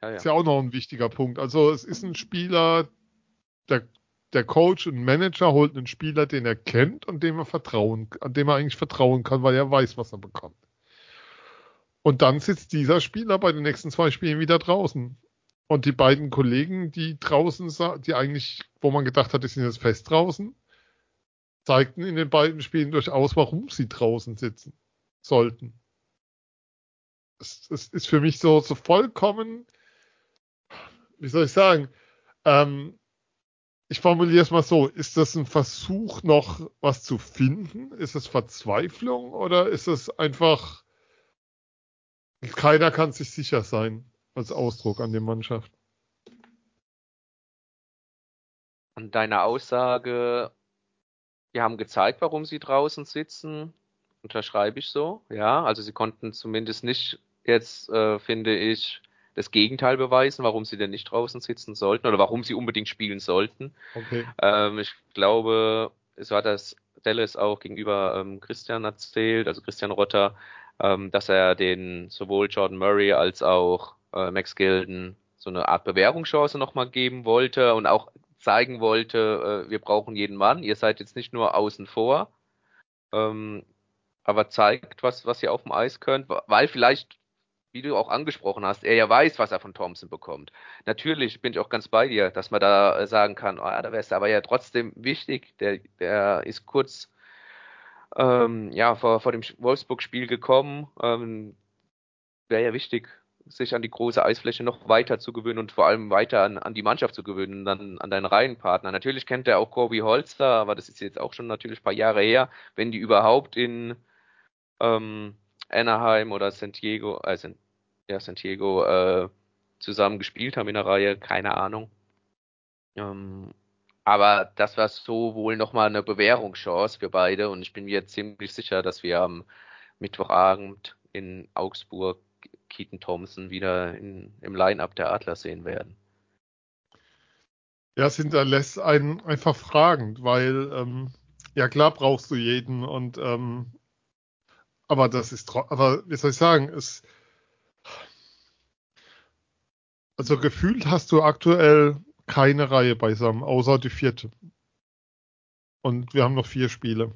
Ja, ja.
Ist ja auch noch ein wichtiger Punkt. Also es ist ein Spieler, der, der Coach und Manager holt einen Spieler, den er kennt und dem er vertrauen, an dem er eigentlich vertrauen kann, weil er weiß, was er bekommt. Und dann sitzt dieser Spieler bei den nächsten zwei Spielen wieder draußen. Und die beiden Kollegen, die draußen, die eigentlich, wo man gedacht hat, die sind jetzt fest draußen, zeigten in den beiden Spielen durchaus, warum sie draußen sitzen sollten. Es, es ist für mich so, so vollkommen wie soll ich sagen, ähm, ich formuliere es mal so, ist das ein Versuch noch was zu finden? Ist es Verzweiflung oder ist es einfach, keiner kann sich sicher sein als Ausdruck an der Mannschaft?
An deiner Aussage, wir haben gezeigt, warum sie draußen sitzen, unterschreibe ich so. Ja, also sie konnten zumindest nicht jetzt, äh, finde ich, das Gegenteil beweisen, warum sie denn nicht draußen sitzen sollten oder warum sie unbedingt spielen sollten.
Okay.
Ähm, ich glaube, es war das Dallas auch gegenüber ähm, Christian erzählt, also Christian Rotter, ähm, dass er den sowohl Jordan Murray als auch äh, Max Gilden so eine Art Bewährungschance nochmal geben wollte und auch zeigen wollte, äh, wir brauchen jeden Mann, ihr seid jetzt nicht nur außen vor, ähm, aber zeigt, was, was ihr auf dem Eis könnt, weil vielleicht wie du auch angesprochen hast, er ja weiß, was er von Thompson bekommt. Natürlich bin ich auch ganz bei dir, dass man da äh, sagen kann, oh ja, da wäre es aber ja trotzdem wichtig, der, der ist kurz ähm, ja, vor, vor dem Wolfsburg-Spiel gekommen. Ähm, wäre ja wichtig, sich an die große Eisfläche noch weiter zu gewöhnen und vor allem weiter an, an die Mannschaft zu gewöhnen, dann an deinen Reihenpartner. Natürlich kennt er auch Corby Holster, aber das ist jetzt auch schon natürlich ein paar Jahre her, wenn die überhaupt in ähm, Anaheim oder San Diego, äh, San, ja, San Diego äh, zusammen gespielt haben in der Reihe, keine Ahnung. Ähm, aber das war so wohl nochmal eine Bewährungschance für beide und ich bin mir ziemlich sicher, dass wir am Mittwochabend in Augsburg Keaton Thompson wieder in, im Line-Up der Adler sehen werden.
Ja, es hinterlässt einen einfach fragend, weil ähm, ja klar brauchst du jeden und ähm, aber das ist, aber wie soll ich sagen, es, also gefühlt hast du aktuell keine Reihe beisammen, außer die vierte. Und wir haben noch vier Spiele.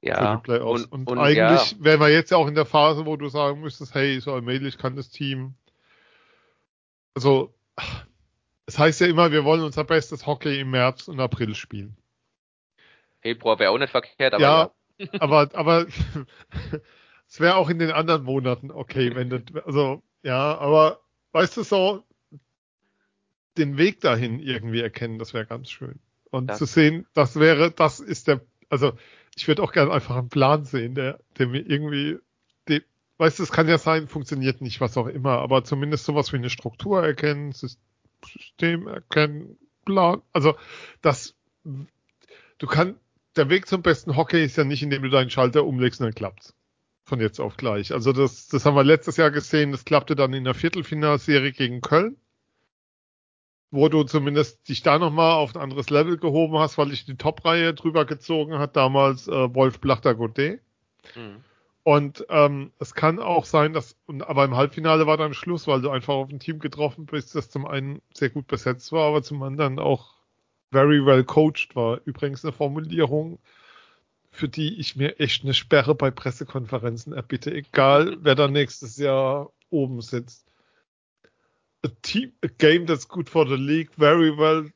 Ja.
Und, und, und, eigentlich ja. wären wir jetzt ja auch in der Phase, wo du sagen müsstest, hey, so allmählich kann das Team. Also, Es heißt ja immer, wir wollen unser bestes Hockey im März und April spielen.
Februar wäre auch nicht verkehrt, aber
ja. ja. aber, aber (laughs) es wäre auch in den anderen Monaten okay, wenn das, also, ja, aber weißt du so, den Weg dahin irgendwie erkennen, das wäre ganz schön. Und das zu sehen, das wäre, das ist der, also ich würde auch gerne einfach einen Plan sehen, der, der mir irgendwie, die, weißt du, es kann ja sein, funktioniert nicht, was auch immer, aber zumindest sowas wie eine Struktur erkennen, System erkennen, Plan, also das, du kannst, der Weg zum besten Hockey ist ja nicht, indem du deinen Schalter umlegst und dann klappt's. Von jetzt auf gleich. Also das, das haben wir letztes Jahr gesehen, das klappte dann in der Viertelfinalserie gegen Köln wo du zumindest dich da nochmal auf ein anderes Level gehoben hast, weil ich die Top-Reihe drüber gezogen hat, damals äh, Wolf Blachter Godet. Mhm. Und ähm, es kann auch sein, dass, aber im Halbfinale war dann Schluss, weil du einfach auf ein Team getroffen bist, das zum einen sehr gut besetzt war, aber zum anderen auch very well coached war. Übrigens eine Formulierung, für die ich mir echt eine Sperre bei Pressekonferenzen erbitte, egal wer da nächstes Jahr oben sitzt a team, a game that's good for the league, very well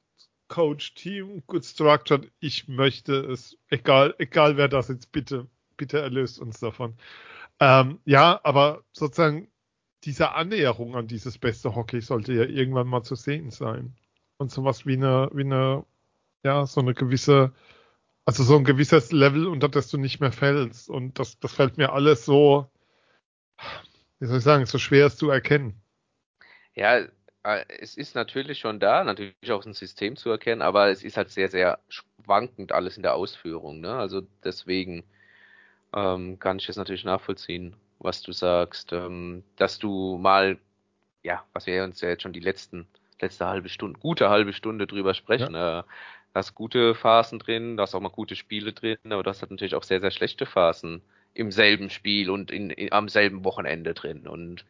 coached team, good structured. Ich möchte es, egal, egal wer das jetzt, bitte, bitte erlöst uns davon. Ähm, ja, aber sozusagen diese Annäherung an dieses beste Hockey sollte ja irgendwann mal zu sehen sein. Und sowas wie eine, wie eine, ja, so eine gewisse, also so ein gewisses Level, unter das du nicht mehr fällst. Und das, das fällt mir alles so, wie soll ich sagen, so schwer es zu erkennen.
Ja, äh, es ist natürlich schon da, natürlich auch ein System zu erkennen, aber es ist halt sehr, sehr schwankend alles in der Ausführung. Ne? Also deswegen ähm, kann ich es natürlich nachvollziehen, was du sagst, ähm, dass du mal, ja, was wir uns ja jetzt schon die letzten, letzte halbe Stunde, gute halbe Stunde drüber sprechen, ja. äh, hast gute Phasen drin, du hast auch mal gute Spiele drin, aber du hast natürlich auch sehr, sehr schlechte Phasen im selben Spiel und in, in, am selben Wochenende drin. Und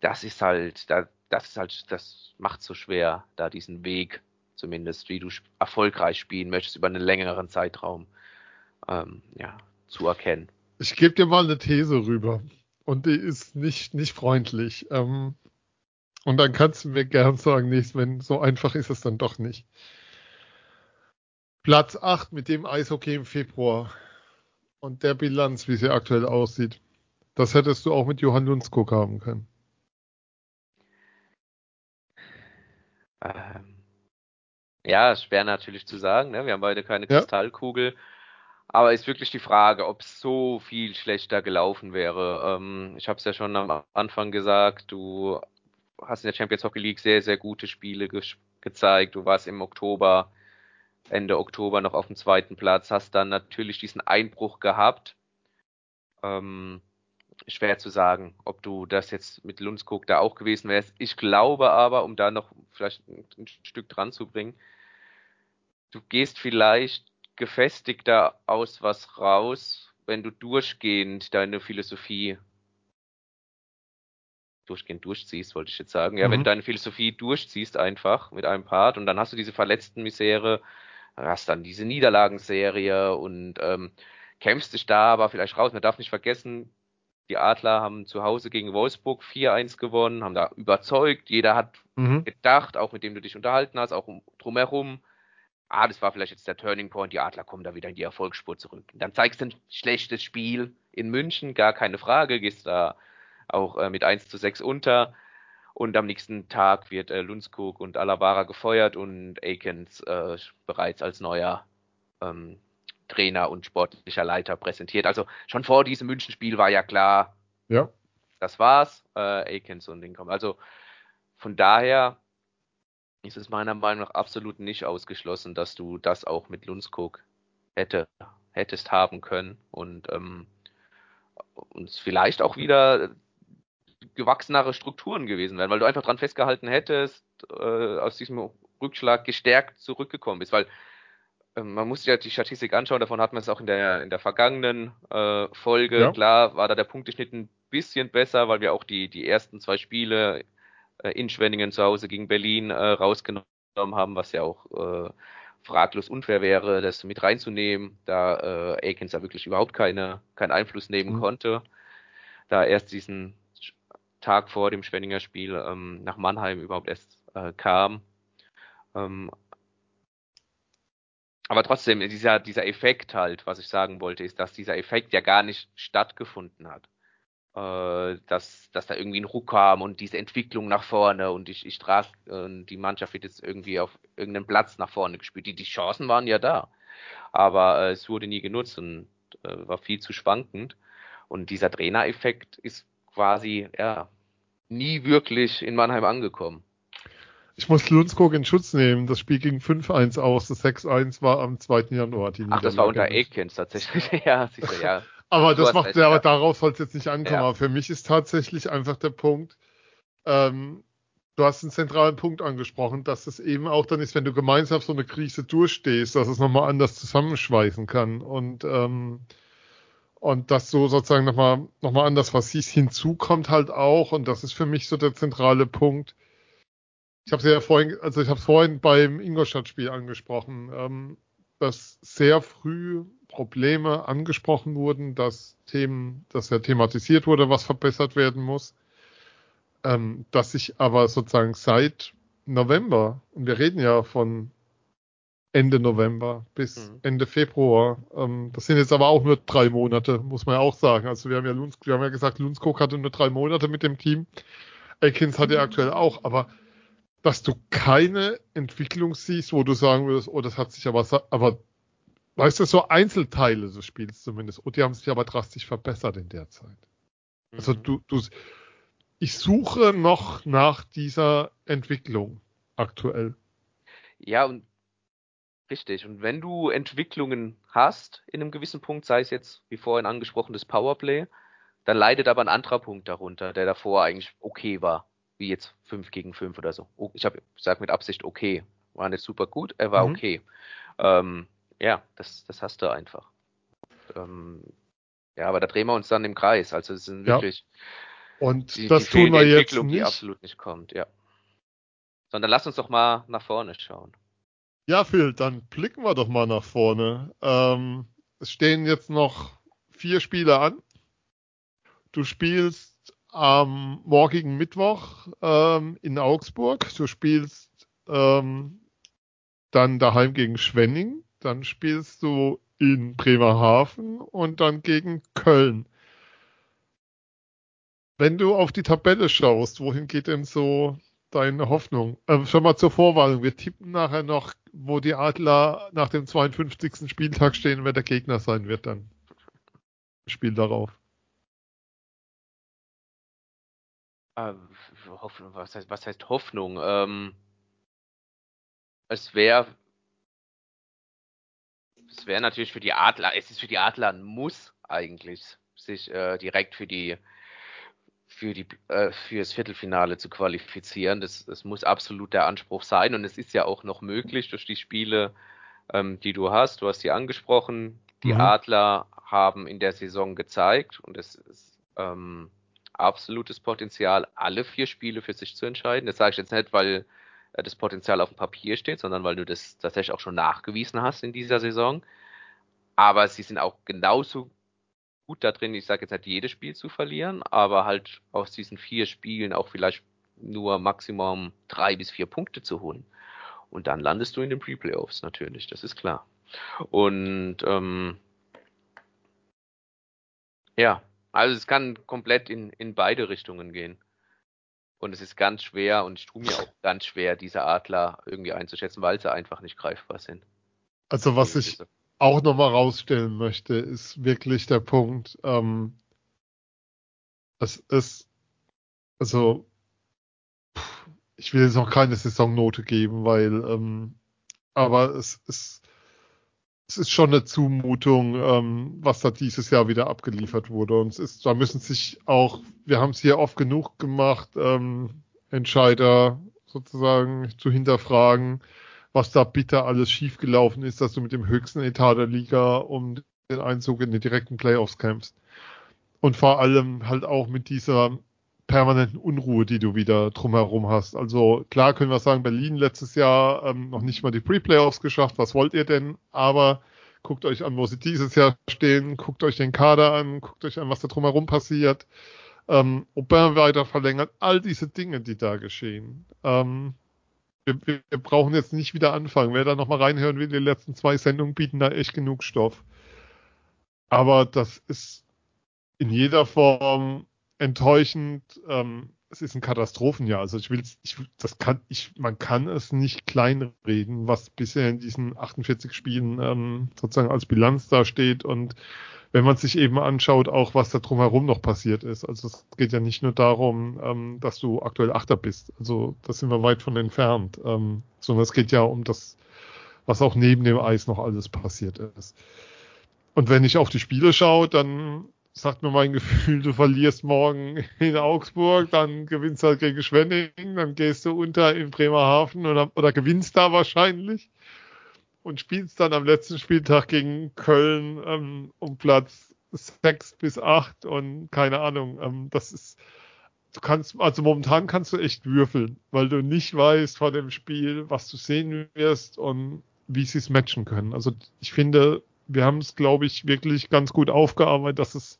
das ist halt, da, das ist halt, das macht so schwer, da diesen Weg, zumindest wie du erfolgreich spielen möchtest über einen längeren Zeitraum, ähm, ja, zu erkennen.
Ich gebe dir mal eine These rüber und die ist nicht, nicht freundlich. Ähm, und dann kannst du mir gern sagen, nicht, wenn so einfach ist es dann doch nicht. Platz 8 mit dem Eishockey im Februar und der Bilanz, wie sie aktuell aussieht. Das hättest du auch mit Johann Lundskog haben können.
Ähm, ja, schwer natürlich zu sagen. Ne? Wir haben beide keine ja. Kristallkugel. Aber ist wirklich die Frage, ob es so viel schlechter gelaufen wäre. Ähm, ich habe es ja schon am Anfang gesagt, du hast in der Champions Hockey League sehr, sehr gute Spiele ge gezeigt. Du warst im Oktober, Ende Oktober noch auf dem zweiten Platz, hast dann natürlich diesen Einbruch gehabt. Ähm, schwer zu sagen, ob du das jetzt mit Lundskog da auch gewesen wärst. Ich glaube aber, um da noch vielleicht ein, Stück dran zu bringen, du gehst vielleicht gefestigter aus was raus, wenn du durchgehend deine Philosophie durchgehend durchziehst, wollte ich jetzt sagen. Ja, mhm. wenn du deine Philosophie durchziehst einfach mit einem Part und dann hast du diese verletzten Misere, hast dann diese Niederlagenserie und ähm, kämpfst dich da aber vielleicht raus. Man darf nicht vergessen, die Adler haben zu Hause gegen Wolfsburg 4-1 gewonnen, haben da überzeugt. Jeder hat mhm. gedacht, auch mit dem du dich unterhalten hast, auch drumherum, ah, das war vielleicht jetzt der Turning Point, die Adler kommen da wieder in die Erfolgsspur zurück. Dann zeigst du ein schlechtes Spiel in München, gar keine Frage, gehst da auch äh, mit 1 zu 6 unter. Und am nächsten Tag wird äh, Lundskog und Alavara gefeuert und Aikens äh, bereits als neuer ähm, Trainer und sportlicher Leiter präsentiert. Also schon vor diesem Münchenspiel war ja klar,
ja.
das war's, äh, Akins und Lincoln. Also von daher ist es meiner Meinung nach absolut nicht ausgeschlossen, dass du das auch mit Lundskog hätte, hättest haben können und ähm, uns vielleicht auch wieder gewachsenere Strukturen gewesen wären, weil du einfach dran festgehalten hättest, äh, aus diesem Rückschlag gestärkt zurückgekommen bist, weil ähm, man muss sich ja die Statistik anschauen, davon hat man es auch in der, in der vergangenen äh, Folge. Ja. Klar war da der Punkteschnitt ein bisschen besser, weil wir auch die, die ersten zwei Spiele äh, in Schwenningen zu Hause gegen Berlin äh, rausgenommen haben, was ja auch äh, fraglos unfair wäre, das mit reinzunehmen, da äh, Akins ja wirklich überhaupt keine, keinen Einfluss nehmen mhm. konnte, da erst diesen Tag vor dem Schwenninger Spiel ähm, nach Mannheim überhaupt erst äh, kam. Ähm, aber trotzdem, dieser, dieser Effekt halt, was ich sagen wollte, ist, dass dieser Effekt ja gar nicht stattgefunden hat. Äh, dass, dass da irgendwie ein Ruck kam und diese Entwicklung nach vorne und ich, ich trage, äh, die Mannschaft wird jetzt irgendwie auf irgendeinen Platz nach vorne gespielt. Die, die Chancen waren ja da. Aber äh, es wurde nie genutzt und äh, war viel zu schwankend. Und dieser Trainereffekt ist quasi, ja, nie wirklich in Mannheim angekommen.
Ich muss Lundskog in Schutz nehmen. Das Spiel ging 5-1 aus. Das 6-1 war am 2. Januar.
Ach, das war unter Aikens tatsächlich. (laughs) ja, du, ja.
aber das macht, recht, ja, aber darauf soll es jetzt nicht ankommen. Ja. Aber für mich ist tatsächlich einfach der Punkt, ähm, du hast einen zentralen Punkt angesprochen, dass es eben auch dann ist, wenn du gemeinsam so eine Krise durchstehst, dass es nochmal anders zusammenschweißen kann. Und, ähm, und das so sozusagen nochmal, nochmal anders was hieß. Hinzu kommt halt auch, und das ist für mich so der zentrale Punkt, ich habe es ja vorhin, also ich habe vorhin beim Ingolstadt-Spiel angesprochen, ähm, dass sehr früh Probleme angesprochen wurden, dass Themen, dass ja thematisiert wurde, was verbessert werden muss, ähm, dass sich aber sozusagen seit November, und wir reden ja von Ende November bis mhm. Ende Februar. Ähm, das sind jetzt aber auch nur drei Monate, muss man ja auch sagen. Also wir haben ja, Lunds, wir haben ja gesagt, Lundskog hatte nur drei Monate mit dem Team. Elkins hat ja mhm. aktuell auch, aber dass du keine Entwicklung siehst, wo du sagen würdest, oh, das hat sich aber, aber weißt du, so Einzelteile des Spiels zumindest, und oh, die haben sich aber drastisch verbessert in der Zeit. Also mhm. Also du, du, ich suche noch nach dieser Entwicklung aktuell.
Ja, und richtig. Und wenn du Entwicklungen hast in einem gewissen Punkt, sei es jetzt, wie vorhin angesprochen, das Powerplay, dann leidet aber ein anderer Punkt darunter, der davor eigentlich okay war wie jetzt 5 gegen 5 oder so. Oh, ich habe sag mit Absicht okay. War nicht super gut, er war mhm. okay. Ähm, ja, das, das hast du einfach. Ähm, ja, aber da drehen wir uns dann im Kreis. Also es sind wirklich
ja. und die, das die tun wir jetzt nicht.
die absolut nicht kommt, ja. Sondern lass uns doch mal nach vorne schauen.
Ja, Phil, dann blicken wir doch mal nach vorne. Ähm, es stehen jetzt noch vier Spiele an. Du spielst am morgigen Mittwoch ähm, in Augsburg. Du spielst ähm, dann daheim gegen Schwenning, dann spielst du in Bremerhaven und dann gegen Köln. Wenn du auf die Tabelle schaust, wohin geht denn so deine Hoffnung? Ähm, schon mal zur Vorwarnung. Wir tippen nachher noch, wo die Adler nach dem 52. Spieltag stehen, wer der Gegner sein wird dann. Spiel darauf.
Äh, Hoffnung, was heißt, was heißt Hoffnung? Ähm, es wäre es wäre natürlich für die Adler, es ist für die Adler ein Muss eigentlich, sich äh, direkt für die für die äh, fürs Viertelfinale zu qualifizieren. Das, das muss absolut der Anspruch sein und es ist ja auch noch möglich durch die Spiele, ähm, die du hast. Du hast sie angesprochen. Die mhm. Adler haben in der Saison gezeigt und es ist ähm, absolutes Potenzial, alle vier Spiele für sich zu entscheiden. Das sage ich jetzt nicht, weil äh, das Potenzial auf dem Papier steht, sondern weil du das tatsächlich auch schon nachgewiesen hast in dieser Saison. Aber sie sind auch genauso gut da drin, ich sage jetzt nicht jedes Spiel zu verlieren, aber halt aus diesen vier Spielen auch vielleicht nur Maximum drei bis vier Punkte zu holen. Und dann landest du in den Pre-Playoffs natürlich, das ist klar. Und ähm, ja, also es kann komplett in, in beide Richtungen gehen. Und es ist ganz schwer und ich tue mir auch ganz schwer, diese Adler irgendwie einzuschätzen, weil sie einfach nicht greifbar sind.
Also was ich auch nochmal rausstellen möchte, ist wirklich der Punkt, ähm, es ist, also ich will jetzt noch keine Saisonnote geben, weil, ähm, aber es ist es ist schon eine Zumutung, ähm, was da dieses Jahr wieder abgeliefert wurde. Und es ist, da müssen sich auch, wir haben es hier oft genug gemacht, ähm, Entscheider sozusagen zu hinterfragen, was da bitter alles schiefgelaufen ist, dass du mit dem höchsten Etat der Liga um den Einzug in die direkten Playoffs kämpfst. Und vor allem halt auch mit dieser permanenten Unruhe, die du wieder drumherum hast. Also klar können wir sagen, Berlin letztes Jahr ähm, noch nicht mal die Pre-Playoffs geschafft. Was wollt ihr denn? Aber guckt euch an, wo sie dieses Jahr stehen, guckt euch den Kader an, guckt euch an, was da drumherum passiert. Ähm, Aubin weiter verlängert, all diese Dinge, die da geschehen. Ähm, wir, wir, brauchen jetzt nicht wieder anfangen. Wer da nochmal reinhören will, die letzten zwei Sendungen bieten da echt genug Stoff. Aber das ist in jeder Form enttäuschend. Ähm, es ist ein Katastrophenjahr. Also ich will, ich, das kann, ich, man kann es nicht kleinreden, was bisher in diesen 48 Spielen ähm, sozusagen als Bilanz da steht und wenn man sich eben anschaut, auch was da drumherum noch passiert ist. Also es geht ja nicht nur darum, ähm, dass du aktuell Achter bist. Also da sind wir weit von entfernt, ähm, sondern es geht ja um das, was auch neben dem Eis noch alles passiert ist. Und wenn ich auf die Spiele schaue, dann sagt mir mein (laughs) Gefühl, du verlierst morgen in Augsburg, dann gewinnst halt gegen Schwenning, dann gehst du unter in Bremerhaven oder, oder gewinnst da wahrscheinlich und spielst dann am letzten Spieltag gegen Köln ähm, um Platz sechs bis acht und keine Ahnung. Ähm, das ist, du kannst, also momentan kannst du echt würfeln, weil du nicht weißt vor dem Spiel, was du sehen wirst und wie sie es matchen können. Also ich finde, wir haben es, glaube ich, wirklich ganz gut aufgearbeitet, dass es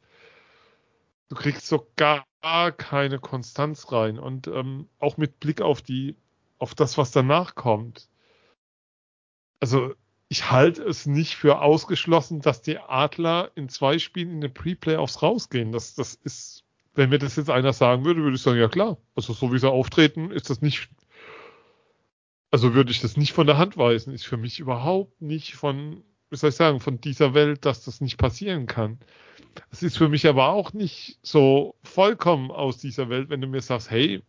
du kriegst so gar keine Konstanz rein. Und ähm, auch mit Blick auf die, auf das, was danach kommt. Also ich halte es nicht für ausgeschlossen, dass die Adler in zwei Spielen in den Pre-Playoffs rausgehen. Das, das ist, wenn mir das jetzt einer sagen würde, würde ich sagen, ja klar. Also so wie sie auftreten, ist das nicht, also würde ich das nicht von der Hand weisen. Ist für mich überhaupt nicht von, wie soll ich sagen, von dieser Welt, dass das nicht passieren kann. Es ist für mich aber auch nicht so vollkommen aus dieser Welt, wenn du mir sagst, hey,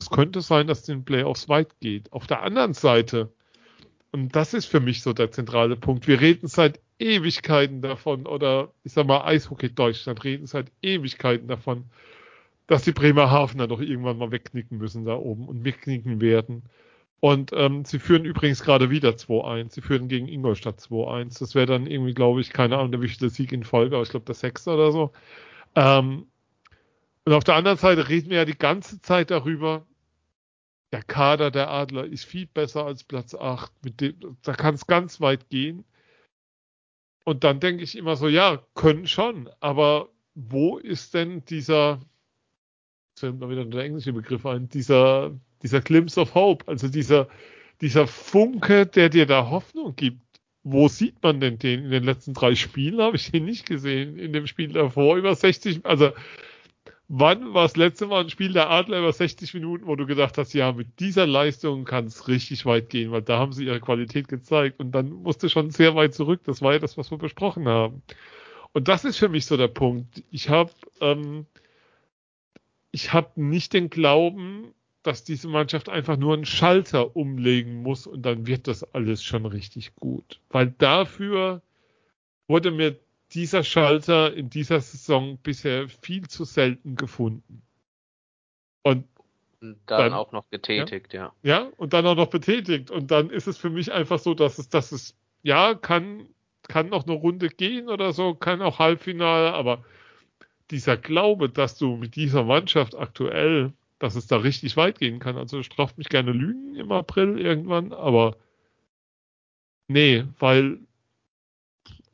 es könnte sein, dass den Playoffs weit geht. Auf der anderen Seite, und das ist für mich so der zentrale Punkt, wir reden seit Ewigkeiten davon, oder ich sag mal, Eishockey Deutschland reden seit Ewigkeiten davon, dass die Bremerhavener doch irgendwann mal wegknicken müssen da oben und wegknicken werden. Und ähm, sie führen übrigens gerade wieder 2-1. Sie führen gegen Ingolstadt 2-1. Das wäre dann irgendwie, glaube ich, keine Ahnung, der wichtigste Sieg in Folge, aber ich glaube der sechste oder so. Ähm, und auf der anderen Seite reden wir ja die ganze Zeit darüber, der Kader der Adler ist viel besser als Platz 8. Mit dem, da kann es ganz weit gehen. Und dann denke ich immer so, ja, können schon, aber wo ist denn dieser, fällt mir wieder der englische Begriff ein, dieser dieser Glimpse of Hope, also dieser, dieser Funke, der dir da Hoffnung gibt. Wo sieht man denn den? In den letzten drei Spielen habe ich den nicht gesehen. In dem Spiel davor über 60, also wann war das letzte Mal ein Spiel der Adler über 60 Minuten, wo du gedacht hast, ja, mit dieser Leistung kann es richtig weit gehen, weil da haben sie ihre Qualität gezeigt und dann musste schon sehr weit zurück. Das war ja das, was wir besprochen haben. Und das ist für mich so der Punkt. Ich habe ähm, ich habe nicht den Glauben, dass diese Mannschaft einfach nur einen Schalter umlegen muss und dann wird das alles schon richtig gut. Weil dafür wurde mir dieser Schalter in dieser Saison bisher viel zu selten gefunden.
Und dann, dann auch noch getätigt,
ja. ja. Ja, und dann auch noch betätigt. Und dann ist es für mich einfach so, dass es, dass es, ja, kann, kann noch eine Runde gehen oder so, kann auch Halbfinale, aber dieser Glaube, dass du mit dieser Mannschaft aktuell dass es da richtig weit gehen kann. Also straft mich gerne Lügen im April irgendwann, aber nee, weil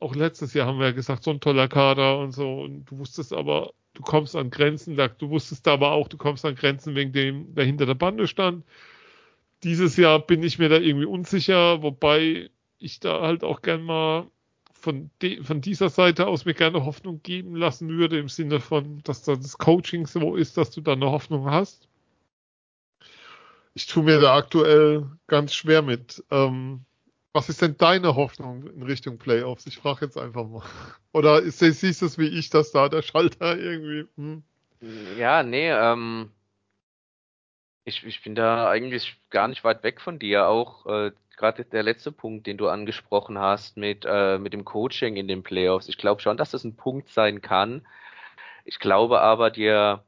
auch letztes Jahr haben wir ja gesagt, so ein toller Kader und so, und du wusstest aber, du kommst an Grenzen, du wusstest aber auch, du kommst an Grenzen wegen dem, der hinter der Bande stand. Dieses Jahr bin ich mir da irgendwie unsicher, wobei ich da halt auch gern mal von, de, von dieser Seite aus mir gerne Hoffnung geben lassen würde, im Sinne von, dass da das Coaching so ist, dass du da eine Hoffnung hast. Ich tue mir da aktuell ganz schwer mit. Ähm, was ist denn deine Hoffnung in Richtung Playoffs? Ich frage jetzt einfach mal. (laughs) Oder ist, siehst du es wie ich, dass da der Schalter irgendwie. Hm?
Ja, nee, ähm, ich, ich bin da eigentlich gar nicht weit weg von dir. Auch äh, gerade der letzte Punkt, den du angesprochen hast mit, äh, mit dem Coaching in den Playoffs. Ich glaube schon, dass das ein Punkt sein kann. Ich glaube aber, dir,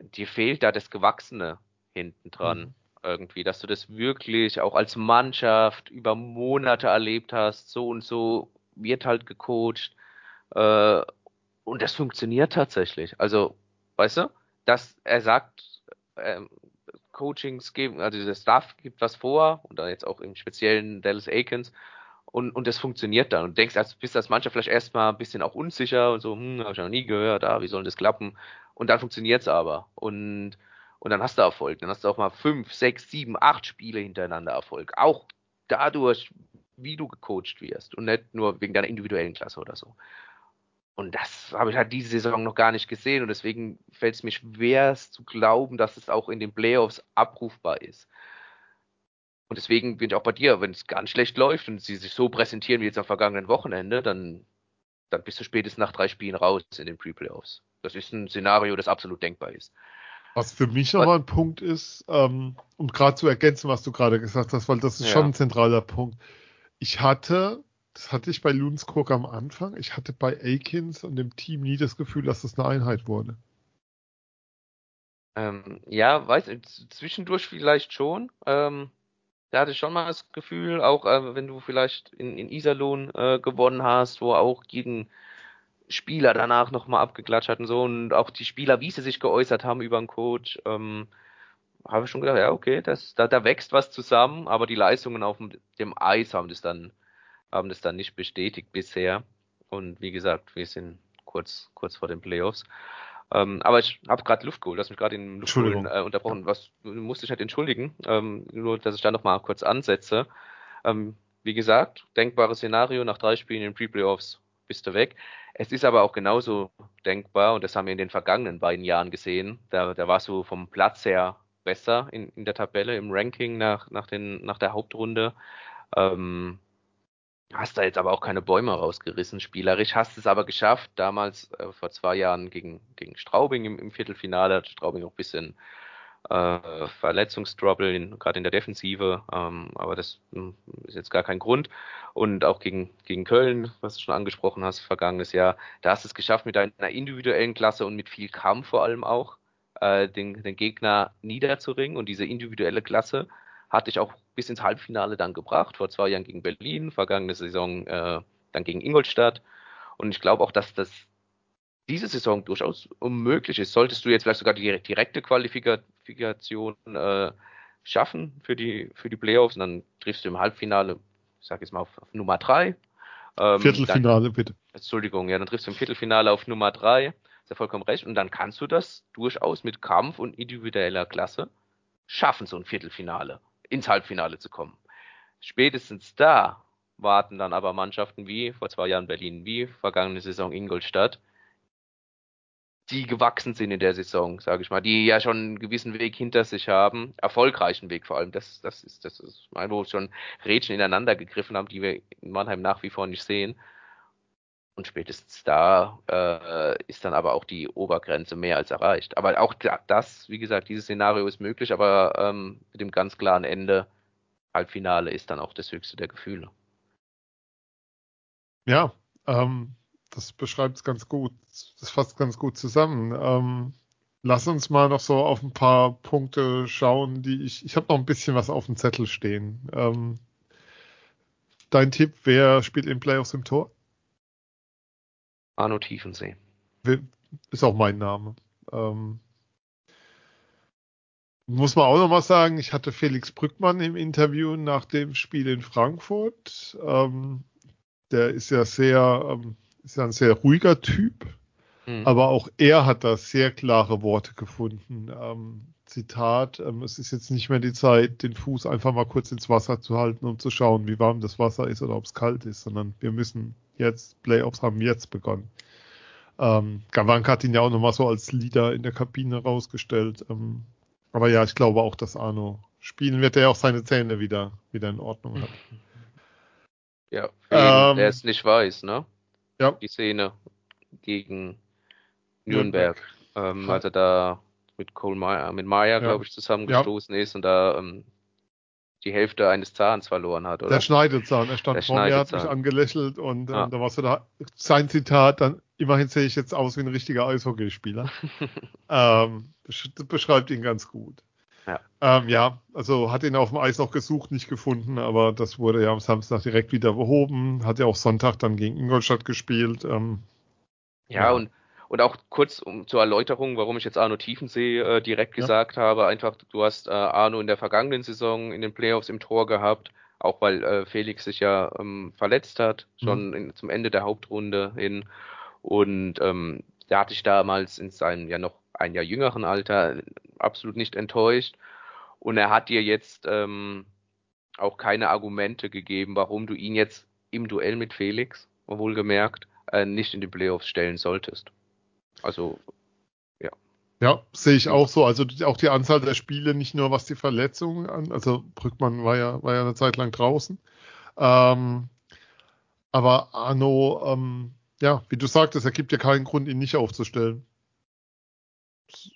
dir fehlt da das Gewachsene hinten dran. Mhm. Irgendwie, dass du das wirklich auch als Mannschaft über Monate erlebt hast, so und so wird halt gecoacht. Äh, und das funktioniert tatsächlich. Also, weißt du, dass er sagt, ähm, Coachings geben, also der Staff gibt was vor und dann jetzt auch im speziellen Dallas Aikens und, und das funktioniert dann und denkst, als bist als Mannschaft vielleicht erstmal ein bisschen auch unsicher und so, hm, habe ich noch nie gehört, ah, wie soll das klappen? Und dann funktioniert es aber. Und, Und dann hast du Erfolg. Dann hast du auch mal fünf, sechs, sieben, acht Spiele hintereinander Erfolg. Auch dadurch, wie du gecoacht wirst und nicht nur wegen deiner individuellen Klasse oder so. Und das habe ich halt diese Saison noch gar nicht gesehen und deswegen fällt es mir schwer zu glauben, dass es auch in den Playoffs abrufbar ist. Und deswegen bin ich auch bei dir, wenn es ganz schlecht läuft und sie sich so präsentieren wie jetzt am vergangenen Wochenende, dann, dann bist du spätestens nach drei Spielen raus in den Pre-Playoffs. Das ist ein Szenario, das absolut denkbar ist.
Was für mich aber ein Punkt ist, ähm, um gerade zu ergänzen, was du gerade gesagt hast, weil das ist ja. schon ein zentraler Punkt. Ich hatte, das hatte ich bei Lundsburg am Anfang, ich hatte bei Akins und dem Team nie das Gefühl, dass das eine Einheit wurde.
Ähm, ja, weiß zwischendurch vielleicht schon. Ähm, da hatte ich schon mal das Gefühl, auch äh, wenn du vielleicht in, in Iserlohn äh, gewonnen hast, wo auch jeden Spieler danach nochmal abgeklatscht hat und so und auch die Spieler, wie sie sich geäußert haben über den Coach, ähm, habe ich schon gedacht, ja, okay, das, da, da wächst was zusammen, aber die Leistungen auf dem Eis haben das dann, haben das dann nicht bestätigt bisher. Und wie gesagt, wir sind kurz, kurz vor den Playoffs. Ähm, aber ich habe gerade Luft geholt, hast mich gerade in Luft holen, äh, unterbrochen. Was musste ich halt entschuldigen, ähm, nur dass ich da nochmal kurz ansetze. Ähm, wie gesagt, denkbares Szenario, nach drei Spielen in den Pre-Playoffs bist du weg. Es ist aber auch genauso denkbar, und das haben wir in den vergangenen beiden Jahren gesehen, da, da warst du vom Platz her besser in, in der Tabelle, im Ranking nach, nach, den, nach der Hauptrunde. Ähm, hast da jetzt aber auch keine Bäume rausgerissen, spielerisch. Hast es aber geschafft, damals äh, vor zwei Jahren gegen, gegen Straubing im, im Viertelfinale, hat Straubing auch ein bisschen äh, Verletzungstrouble, gerade in der Defensive, ähm, aber das hm, ist jetzt gar kein Grund. Und auch gegen, gegen Köln, was du schon angesprochen hast, vergangenes Jahr, da hast du es geschafft mit deiner individuellen Klasse und mit viel Kampf vor allem auch, äh, den, den Gegner niederzuringen. Und diese individuelle Klasse hat dich auch bis ins Halbfinale dann gebracht, vor zwei Jahren gegen Berlin, vergangene Saison äh, dann gegen Ingolstadt. Und ich glaube auch, dass das diese Saison durchaus unmöglich ist. Solltest du jetzt vielleicht sogar die direkte Qualifikation äh, schaffen für die, für die Playoffs, und dann triffst du im Halbfinale, ich sag jetzt mal auf, auf Nummer drei.
Ähm, Viertelfinale, dann, bitte.
Entschuldigung, ja, dann triffst du im Viertelfinale auf Nummer drei. Ist ja vollkommen recht. Und dann kannst du das durchaus mit Kampf und individueller Klasse schaffen, so ein Viertelfinale, ins Halbfinale zu kommen. Spätestens da warten dann aber Mannschaften wie vor zwei Jahren Berlin, wie vergangene Saison Ingolstadt, die gewachsen sind in der Saison, sage ich mal, die ja schon einen gewissen Weg hinter sich haben, erfolgreichen Weg vor allem. Das, das ist, das ist mein, wo schon Rädchen ineinander gegriffen haben, die wir in Mannheim nach wie vor nicht sehen. Und spätestens da äh, ist dann aber auch die Obergrenze mehr als erreicht. Aber auch das, wie gesagt, dieses Szenario ist möglich, aber ähm, mit dem ganz klaren Ende, Halbfinale ist dann auch das höchste der Gefühle.
Ja, ähm, das beschreibt es ganz gut. Das fasst ganz gut zusammen. Ähm, lass uns mal noch so auf ein paar Punkte schauen, die ich. Ich habe noch ein bisschen was auf dem Zettel stehen. Ähm, dein Tipp, wer spielt in Playoffs im Tor?
Arno Tiefensee.
Ist auch mein Name. Ähm, muss man auch noch mal sagen, ich hatte Felix Brückmann im Interview nach dem Spiel in Frankfurt. Ähm, der ist ja sehr, ähm, ist ja ein sehr ruhiger Typ, mhm. aber auch er hat da sehr klare Worte gefunden. Ähm, Zitat, ähm, es ist jetzt nicht mehr die Zeit, den Fuß einfach mal kurz ins Wasser zu halten, um zu schauen, wie warm das Wasser ist oder ob es kalt ist, sondern wir müssen jetzt, Playoffs haben jetzt begonnen. Ähm, Gawank hat ihn ja auch nochmal so als Leader in der Kabine rausgestellt. Ähm, aber ja, ich glaube auch, dass Arno spielen wird, der auch seine Zähne wieder, wieder in Ordnung hat.
Ja, ähm, der es nicht weiß, ne?
Ja.
die Szene gegen Nürnberg, Nürnberg. Ähm, als er da mit Cole Meyer, mit Meyer, ja. glaube ich, zusammengestoßen ja. ist und da ähm, die Hälfte eines Zahns verloren hat, oder?
Der Schneidezahn, er stand vor mir, hat mich angelächelt und ähm, da war so da, sein Zitat, dann immerhin sehe ich jetzt aus wie ein richtiger Eishockeyspieler. (laughs) ähm, beschreibt ihn ganz gut. Ja. Ähm, ja, also hat ihn auf dem Eis noch gesucht, nicht gefunden, aber das wurde ja am Samstag direkt wieder behoben. Hat ja auch Sonntag dann gegen Ingolstadt gespielt. Ähm,
ja, ja, und und auch kurz um, zur Erläuterung, warum ich jetzt Arno Tiefensee äh, direkt ja. gesagt habe, einfach, du hast äh, Arno in der vergangenen Saison in den Playoffs im Tor gehabt, auch weil äh, Felix sich ja ähm, verletzt hat, schon mhm. in, zum Ende der Hauptrunde hin. Und ähm, der hatte ich damals in seinen ja noch ein Jahr jüngeren Alter absolut nicht enttäuscht. Und er hat dir jetzt ähm, auch keine Argumente gegeben, warum du ihn jetzt im Duell mit Felix, wohlgemerkt, äh, nicht in die Playoffs stellen solltest. Also, ja.
Ja, sehe ich auch so. Also auch die Anzahl der Spiele, nicht nur was die Verletzungen an, also Brückmann war ja, war ja eine Zeit lang draußen. Ähm, aber Arno, ähm, ja, wie du sagtest, er gibt ja keinen Grund, ihn nicht aufzustellen.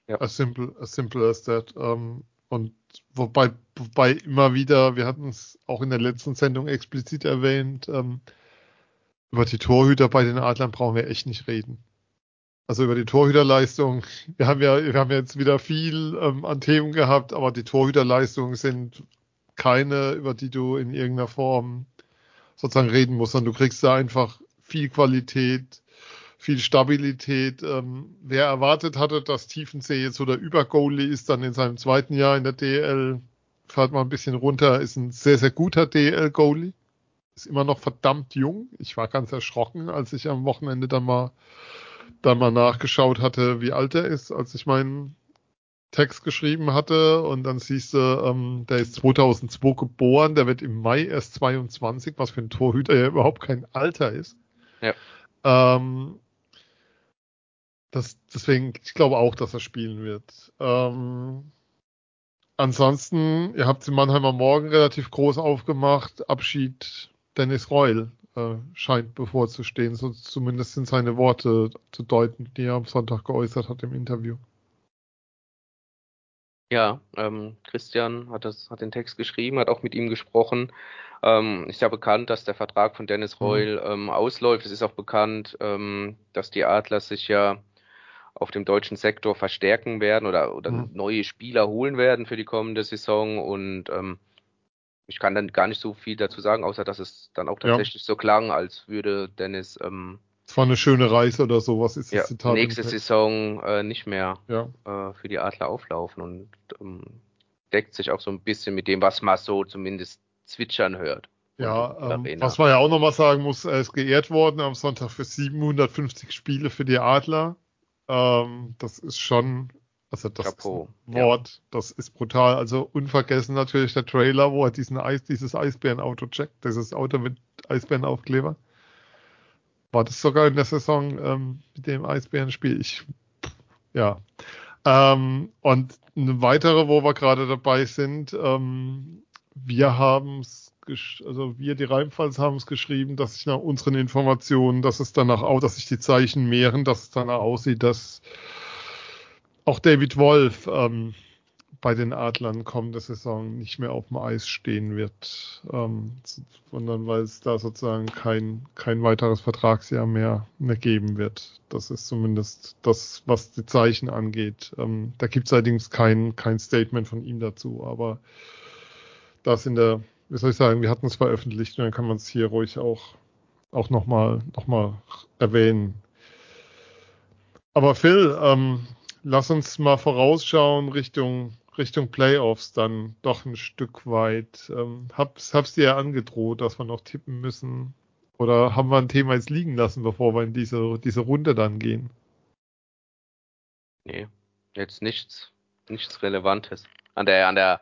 Ja. As simple, as simple as that. Ähm, und wobei, wobei immer wieder, wir hatten es auch in der letzten Sendung explizit erwähnt, ähm, über die Torhüter bei den Adlern brauchen wir echt nicht reden. Also über die Torhüterleistung. (laughs) Wir haben ja, wir haben jetzt wieder viel ähm, an Themen gehabt, aber die Torhüterleistungen sind keine, über die du in irgendeiner Form sozusagen reden musst, sondern du kriegst da einfach viel Qualität, viel Stabilität. Ähm, wer erwartet hatte, dass Tiefensee jetzt so der Übergoalie ist, dann in seinem zweiten Jahr in der DL, fährt mal ein bisschen runter, ist ein sehr, sehr guter DL-Goalie. Ist immer noch verdammt jung. Ich war ganz erschrocken, als ich am Wochenende dann mal, dann mal nachgeschaut hatte, wie alt er ist, als ich meinen Text geschrieben hatte und dann siehst du, ähm, der ist 2002 geboren, der wird im Mai erst 22, was für ein Torhüter ja überhaupt kein Alter ist.
Ja.
Ähm, das, deswegen, ich glaube auch, dass er spielen wird. Ähm, ansonsten, ihr habt den Mannheimer Morgen relativ groß aufgemacht. Abschied Dennis Reul äh, scheint bevorzustehen, so zumindest sind seine Worte zu deuten, die er am Sonntag geäußert hat im Interview.
Ja, ähm, Christian hat, das, hat den Text geschrieben, hat auch mit ihm gesprochen. Ähm, ist ja bekannt, dass der Vertrag von Dennis mhm. Reul ähm, ausläuft. Es ist auch bekannt, ähm, dass die Adler sich ja auf dem deutschen Sektor verstärken werden oder, oder mhm. neue Spieler holen werden für die kommende Saison. Und ähm, ich kann dann gar nicht so viel dazu sagen, außer dass es dann auch tatsächlich ja. so klang, als würde Dennis ähm,
war eine schöne Reise oder sowas ist
ja, das Zitat. Nächste Saison äh, nicht mehr
ja.
äh, für die Adler auflaufen und ähm, deckt sich auch so ein bisschen mit dem, was man so zumindest zwitschern hört.
Ja, ähm, was man ja auch nochmal sagen muss, er ist geehrt worden am Sonntag für 750 Spiele für die Adler. Ähm, das ist schon, also das
Chapeau.
Wort, ja. das ist brutal. Also unvergessen natürlich der Trailer, wo er diesen Eis, dieses Eisbärenauto checkt, dieses Auto mit Eisbärenaufkleber. War das sogar in der Saison ähm, mit dem Eisbärenspiel? Ich, ja. Ähm, und eine weitere, wo wir gerade dabei sind, ähm, wir haben es, also wir, die Rheinpfalz, haben es geschrieben, dass sich nach unseren Informationen, dass es danach auch, dass sich die Zeichen mehren, dass es danach aussieht, dass auch David Wolf ähm, bei den Adlern kommende Saison nicht mehr auf dem Eis stehen wird, ähm, sondern weil es da sozusagen kein, kein weiteres Vertragsjahr mehr, mehr geben wird. Das ist zumindest das, was die Zeichen angeht. Ähm, da gibt es allerdings kein, kein Statement von ihm dazu, aber das in der, wie soll ich sagen, wir hatten es veröffentlicht und dann kann man es hier ruhig auch, auch nochmal noch mal erwähnen. Aber Phil, ähm, lass uns mal vorausschauen Richtung Richtung Playoffs dann doch ein Stück weit. Ähm, hab's, hab's dir ja angedroht, dass wir noch tippen müssen. Oder haben wir ein Thema jetzt liegen lassen, bevor wir in diese, diese Runde dann gehen?
Nee, jetzt nichts, nichts Relevantes. An der, an der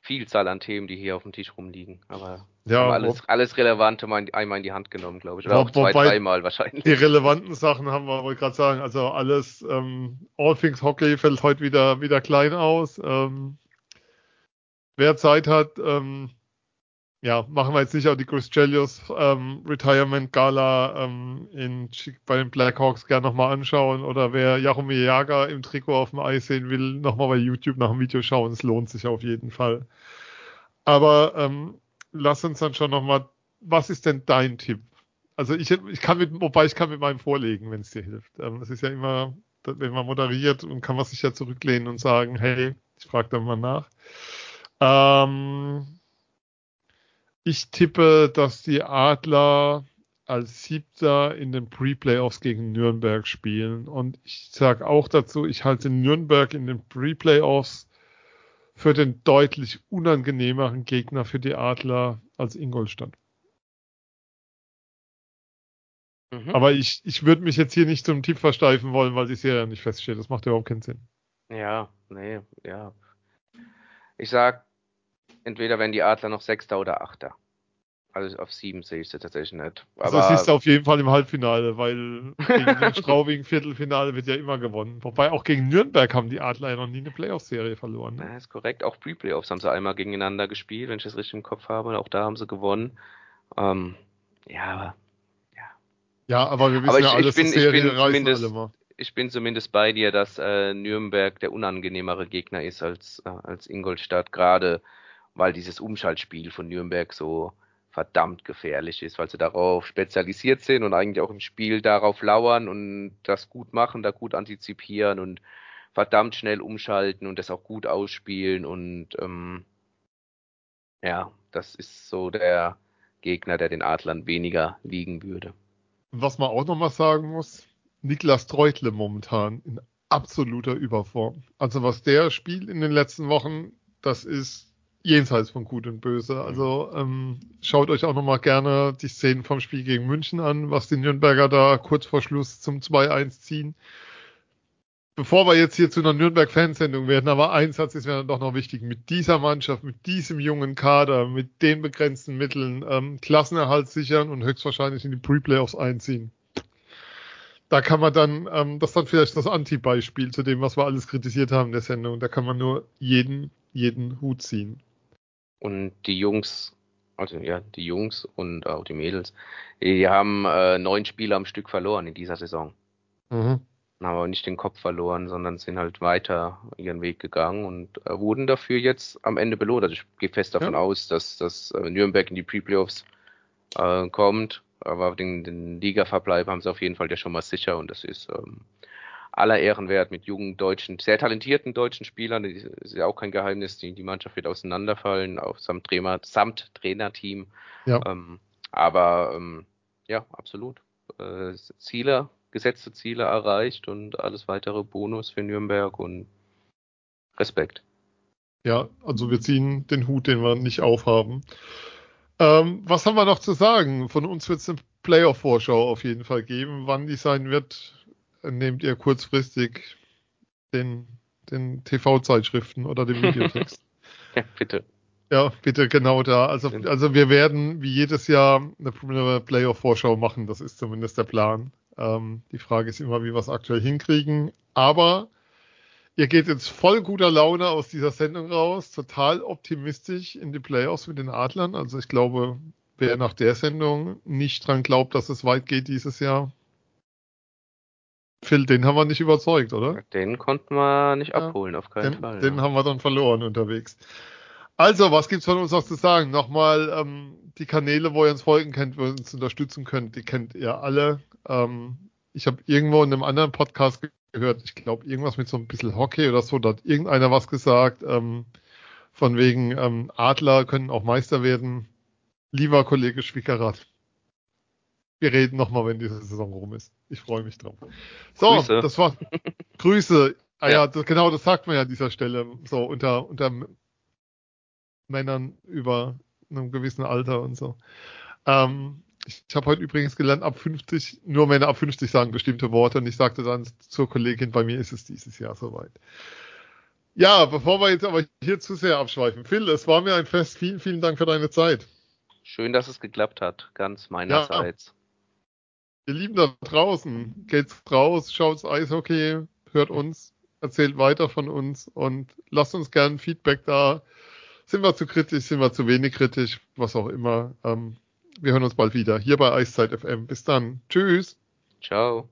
Vielzahl an Themen, die hier auf dem Tisch rumliegen. Aber ja, alles, alles Relevante mal einmal in die Hand genommen, glaube ich. Oder auch zwei, dreimal wahrscheinlich.
Die relevanten Sachen haben wir, wollte gerade sagen, also alles, ähm, All Things Hockey fällt heute wieder, wieder klein aus. Ähm, wer Zeit hat, ähm, ja, machen wir jetzt nicht auch die Chris Chelios ähm, Retirement Gala ähm, in, bei den Blackhawks gerne nochmal anschauen oder wer Jaromir Jager im Trikot auf dem Eis sehen will, nochmal bei YouTube nach dem Video schauen. Es lohnt sich auf jeden Fall. Aber ähm, lass uns dann schon nochmal, was ist denn dein Tipp? Also ich, ich kann mit, wobei ich kann mit meinem vorlegen, wenn es dir hilft. Ähm, ist ja immer, wenn man moderiert und kann man sich ja zurücklehnen und sagen, hey, ich frage da mal nach. Ähm, ich tippe, dass die Adler als Siebter in den Pre-Playoffs gegen Nürnberg spielen. Und ich sage auch dazu, ich halte Nürnberg in den Pre-Playoffs für den deutlich unangenehmeren Gegner für die Adler als Ingolstadt. Mhm. Aber ich, ich würde mich jetzt hier nicht zum Tipp versteifen wollen, weil die Serie nicht feststeht. Das macht überhaupt keinen Sinn.
Ja, nee, ja. Ich sag, entweder werden die Adler noch Sechster oder Achter. Also auf sieben sehe ich sie tatsächlich nicht.
Aber also siehst du auf jeden Fall im Halbfinale, weil gegen den Straubing Viertelfinale wird ja immer gewonnen. Wobei auch gegen Nürnberg haben die Adler ja noch nie eine Playoff-Serie verloren.
Ne? Ja, ist korrekt. Auch Pre-Playoffs haben sie einmal gegeneinander gespielt, wenn ich das richtig im Kopf habe. Auch da haben sie gewonnen. Ähm, ja,
ja. Ja, aber wir wissen aber ich, ja alles,
ich bin, Serie ich bin zumindest. Ich bin zumindest bei dir, dass äh, Nürnberg der unangenehmere Gegner ist als, äh, als Ingolstadt, gerade weil dieses Umschaltspiel von Nürnberg so verdammt gefährlich ist, weil sie darauf spezialisiert sind und eigentlich auch im Spiel darauf lauern und das gut machen, da gut antizipieren und verdammt schnell umschalten und das auch gut ausspielen und ähm, ja, das ist so der Gegner, der den Adlern weniger liegen würde.
Was man auch nochmal sagen muss, Niklas Treutle momentan in absoluter Überform. Also was der spielt in den letzten Wochen, das ist jenseits von Gut und Böse. Mhm. Also ähm, schaut euch auch nochmal gerne die Szenen vom Spiel gegen München an, was die Nürnberger da kurz vor Schluss zum 2-1 ziehen. Bevor wir jetzt hier zu einer Nürnberg-Fansendung werden, aber eins hat es mir doch noch wichtig, mit dieser Mannschaft, mit diesem jungen Kader, mit den begrenzten Mitteln, ähm, Klassenerhalt sichern und höchstwahrscheinlich in die Pre-Playoffs einziehen. Da kann man dann, ähm, das ist dann vielleicht das Anti-Beispiel zu dem, was wir alles kritisiert haben in der Sendung. Da kann man nur jeden, jeden Hut ziehen.
Und die Jungs, also ja, die Jungs und auch die Mädels, die haben äh, neun Spiele am Stück verloren in dieser Saison. Mhm. Haben aber nicht den Kopf verloren, sondern sind halt weiter ihren Weg gegangen und äh, wurden dafür jetzt am Ende belohnt. Also ich gehe fest davon ja. aus, dass, dass äh, Nürnberg in die Pre-Playoffs äh, kommt. Aber den, den Liga-Verbleib haben sie auf jeden Fall ja schon mal sicher und das ist ähm, aller Ehren wert mit jungen deutschen, sehr talentierten deutschen Spielern. Das ist ja auch kein Geheimnis. Die, die Mannschaft wird auseinanderfallen, auch samt, Trainer, samt Trainerteam. Ja. Ähm, aber ähm, ja, absolut. Äh, Ziele, gesetzte Ziele erreicht und alles weitere Bonus für Nürnberg und Respekt.
Ja, also wir ziehen den Hut, den wir nicht aufhaben. Ähm, was haben wir noch zu sagen? Von uns wird es eine Playoff-Vorschau auf jeden Fall geben. Wann die sein wird, nehmt ihr kurzfristig den, den TV-Zeitschriften oder den Videotext. (laughs)
ja, bitte.
Ja, bitte genau da. Also, also wir werden wie jedes Jahr eine Playoff-Vorschau machen. Das ist zumindest der Plan. Ähm, die Frage ist immer, wie wir es aktuell hinkriegen. Aber ihr geht jetzt voll guter Laune aus dieser Sendung raus, total optimistisch in die Playoffs mit den Adlern. Also ich glaube, wer nach der Sendung nicht dran glaubt, dass es weit geht dieses Jahr, Phil, den haben wir nicht überzeugt, oder?
Den konnten wir nicht abholen, ja, auf keinen
den,
Fall.
Den ja. haben wir dann verloren unterwegs. Also, was gibt's von uns noch zu sagen? Nochmal ähm, die Kanäle, wo ihr uns folgen könnt, wo ihr uns unterstützen könnt, die kennt ihr alle. Ähm, ich habe irgendwo in einem anderen Podcast gehört, ich glaube, irgendwas mit so ein bisschen Hockey oder so, da hat irgendeiner was gesagt, ähm, von wegen ähm, Adler können auch Meister werden. Lieber Kollege Schwickerath, wir reden nochmal, wenn diese Saison rum ist. Ich freue mich drauf. So, Grüße. das war (laughs) Grüße. Ah ja, das, genau, das sagt man ja an dieser Stelle. So unter unter Männern über einem gewissen Alter und so. Ähm, ich ich habe heute übrigens gelernt, ab 50, nur Männer ab 50 sagen bestimmte Worte und ich sagte dann zur Kollegin, bei mir ist es dieses Jahr soweit. Ja, bevor wir jetzt aber hier zu sehr abschweifen. Phil, es war mir ein Fest. Vielen, vielen Dank für deine Zeit.
Schön, dass es geklappt hat, ganz meinerseits. Ja.
Ihr Lieben da draußen, geht's raus, schaut's Eishockey, hört uns, erzählt weiter von uns und lasst uns gerne Feedback da. Sind wir zu kritisch, sind wir zu wenig kritisch, was auch immer. Ähm, wir hören uns bald wieder hier bei Eiszeit FM. Bis dann. Tschüss.
Ciao.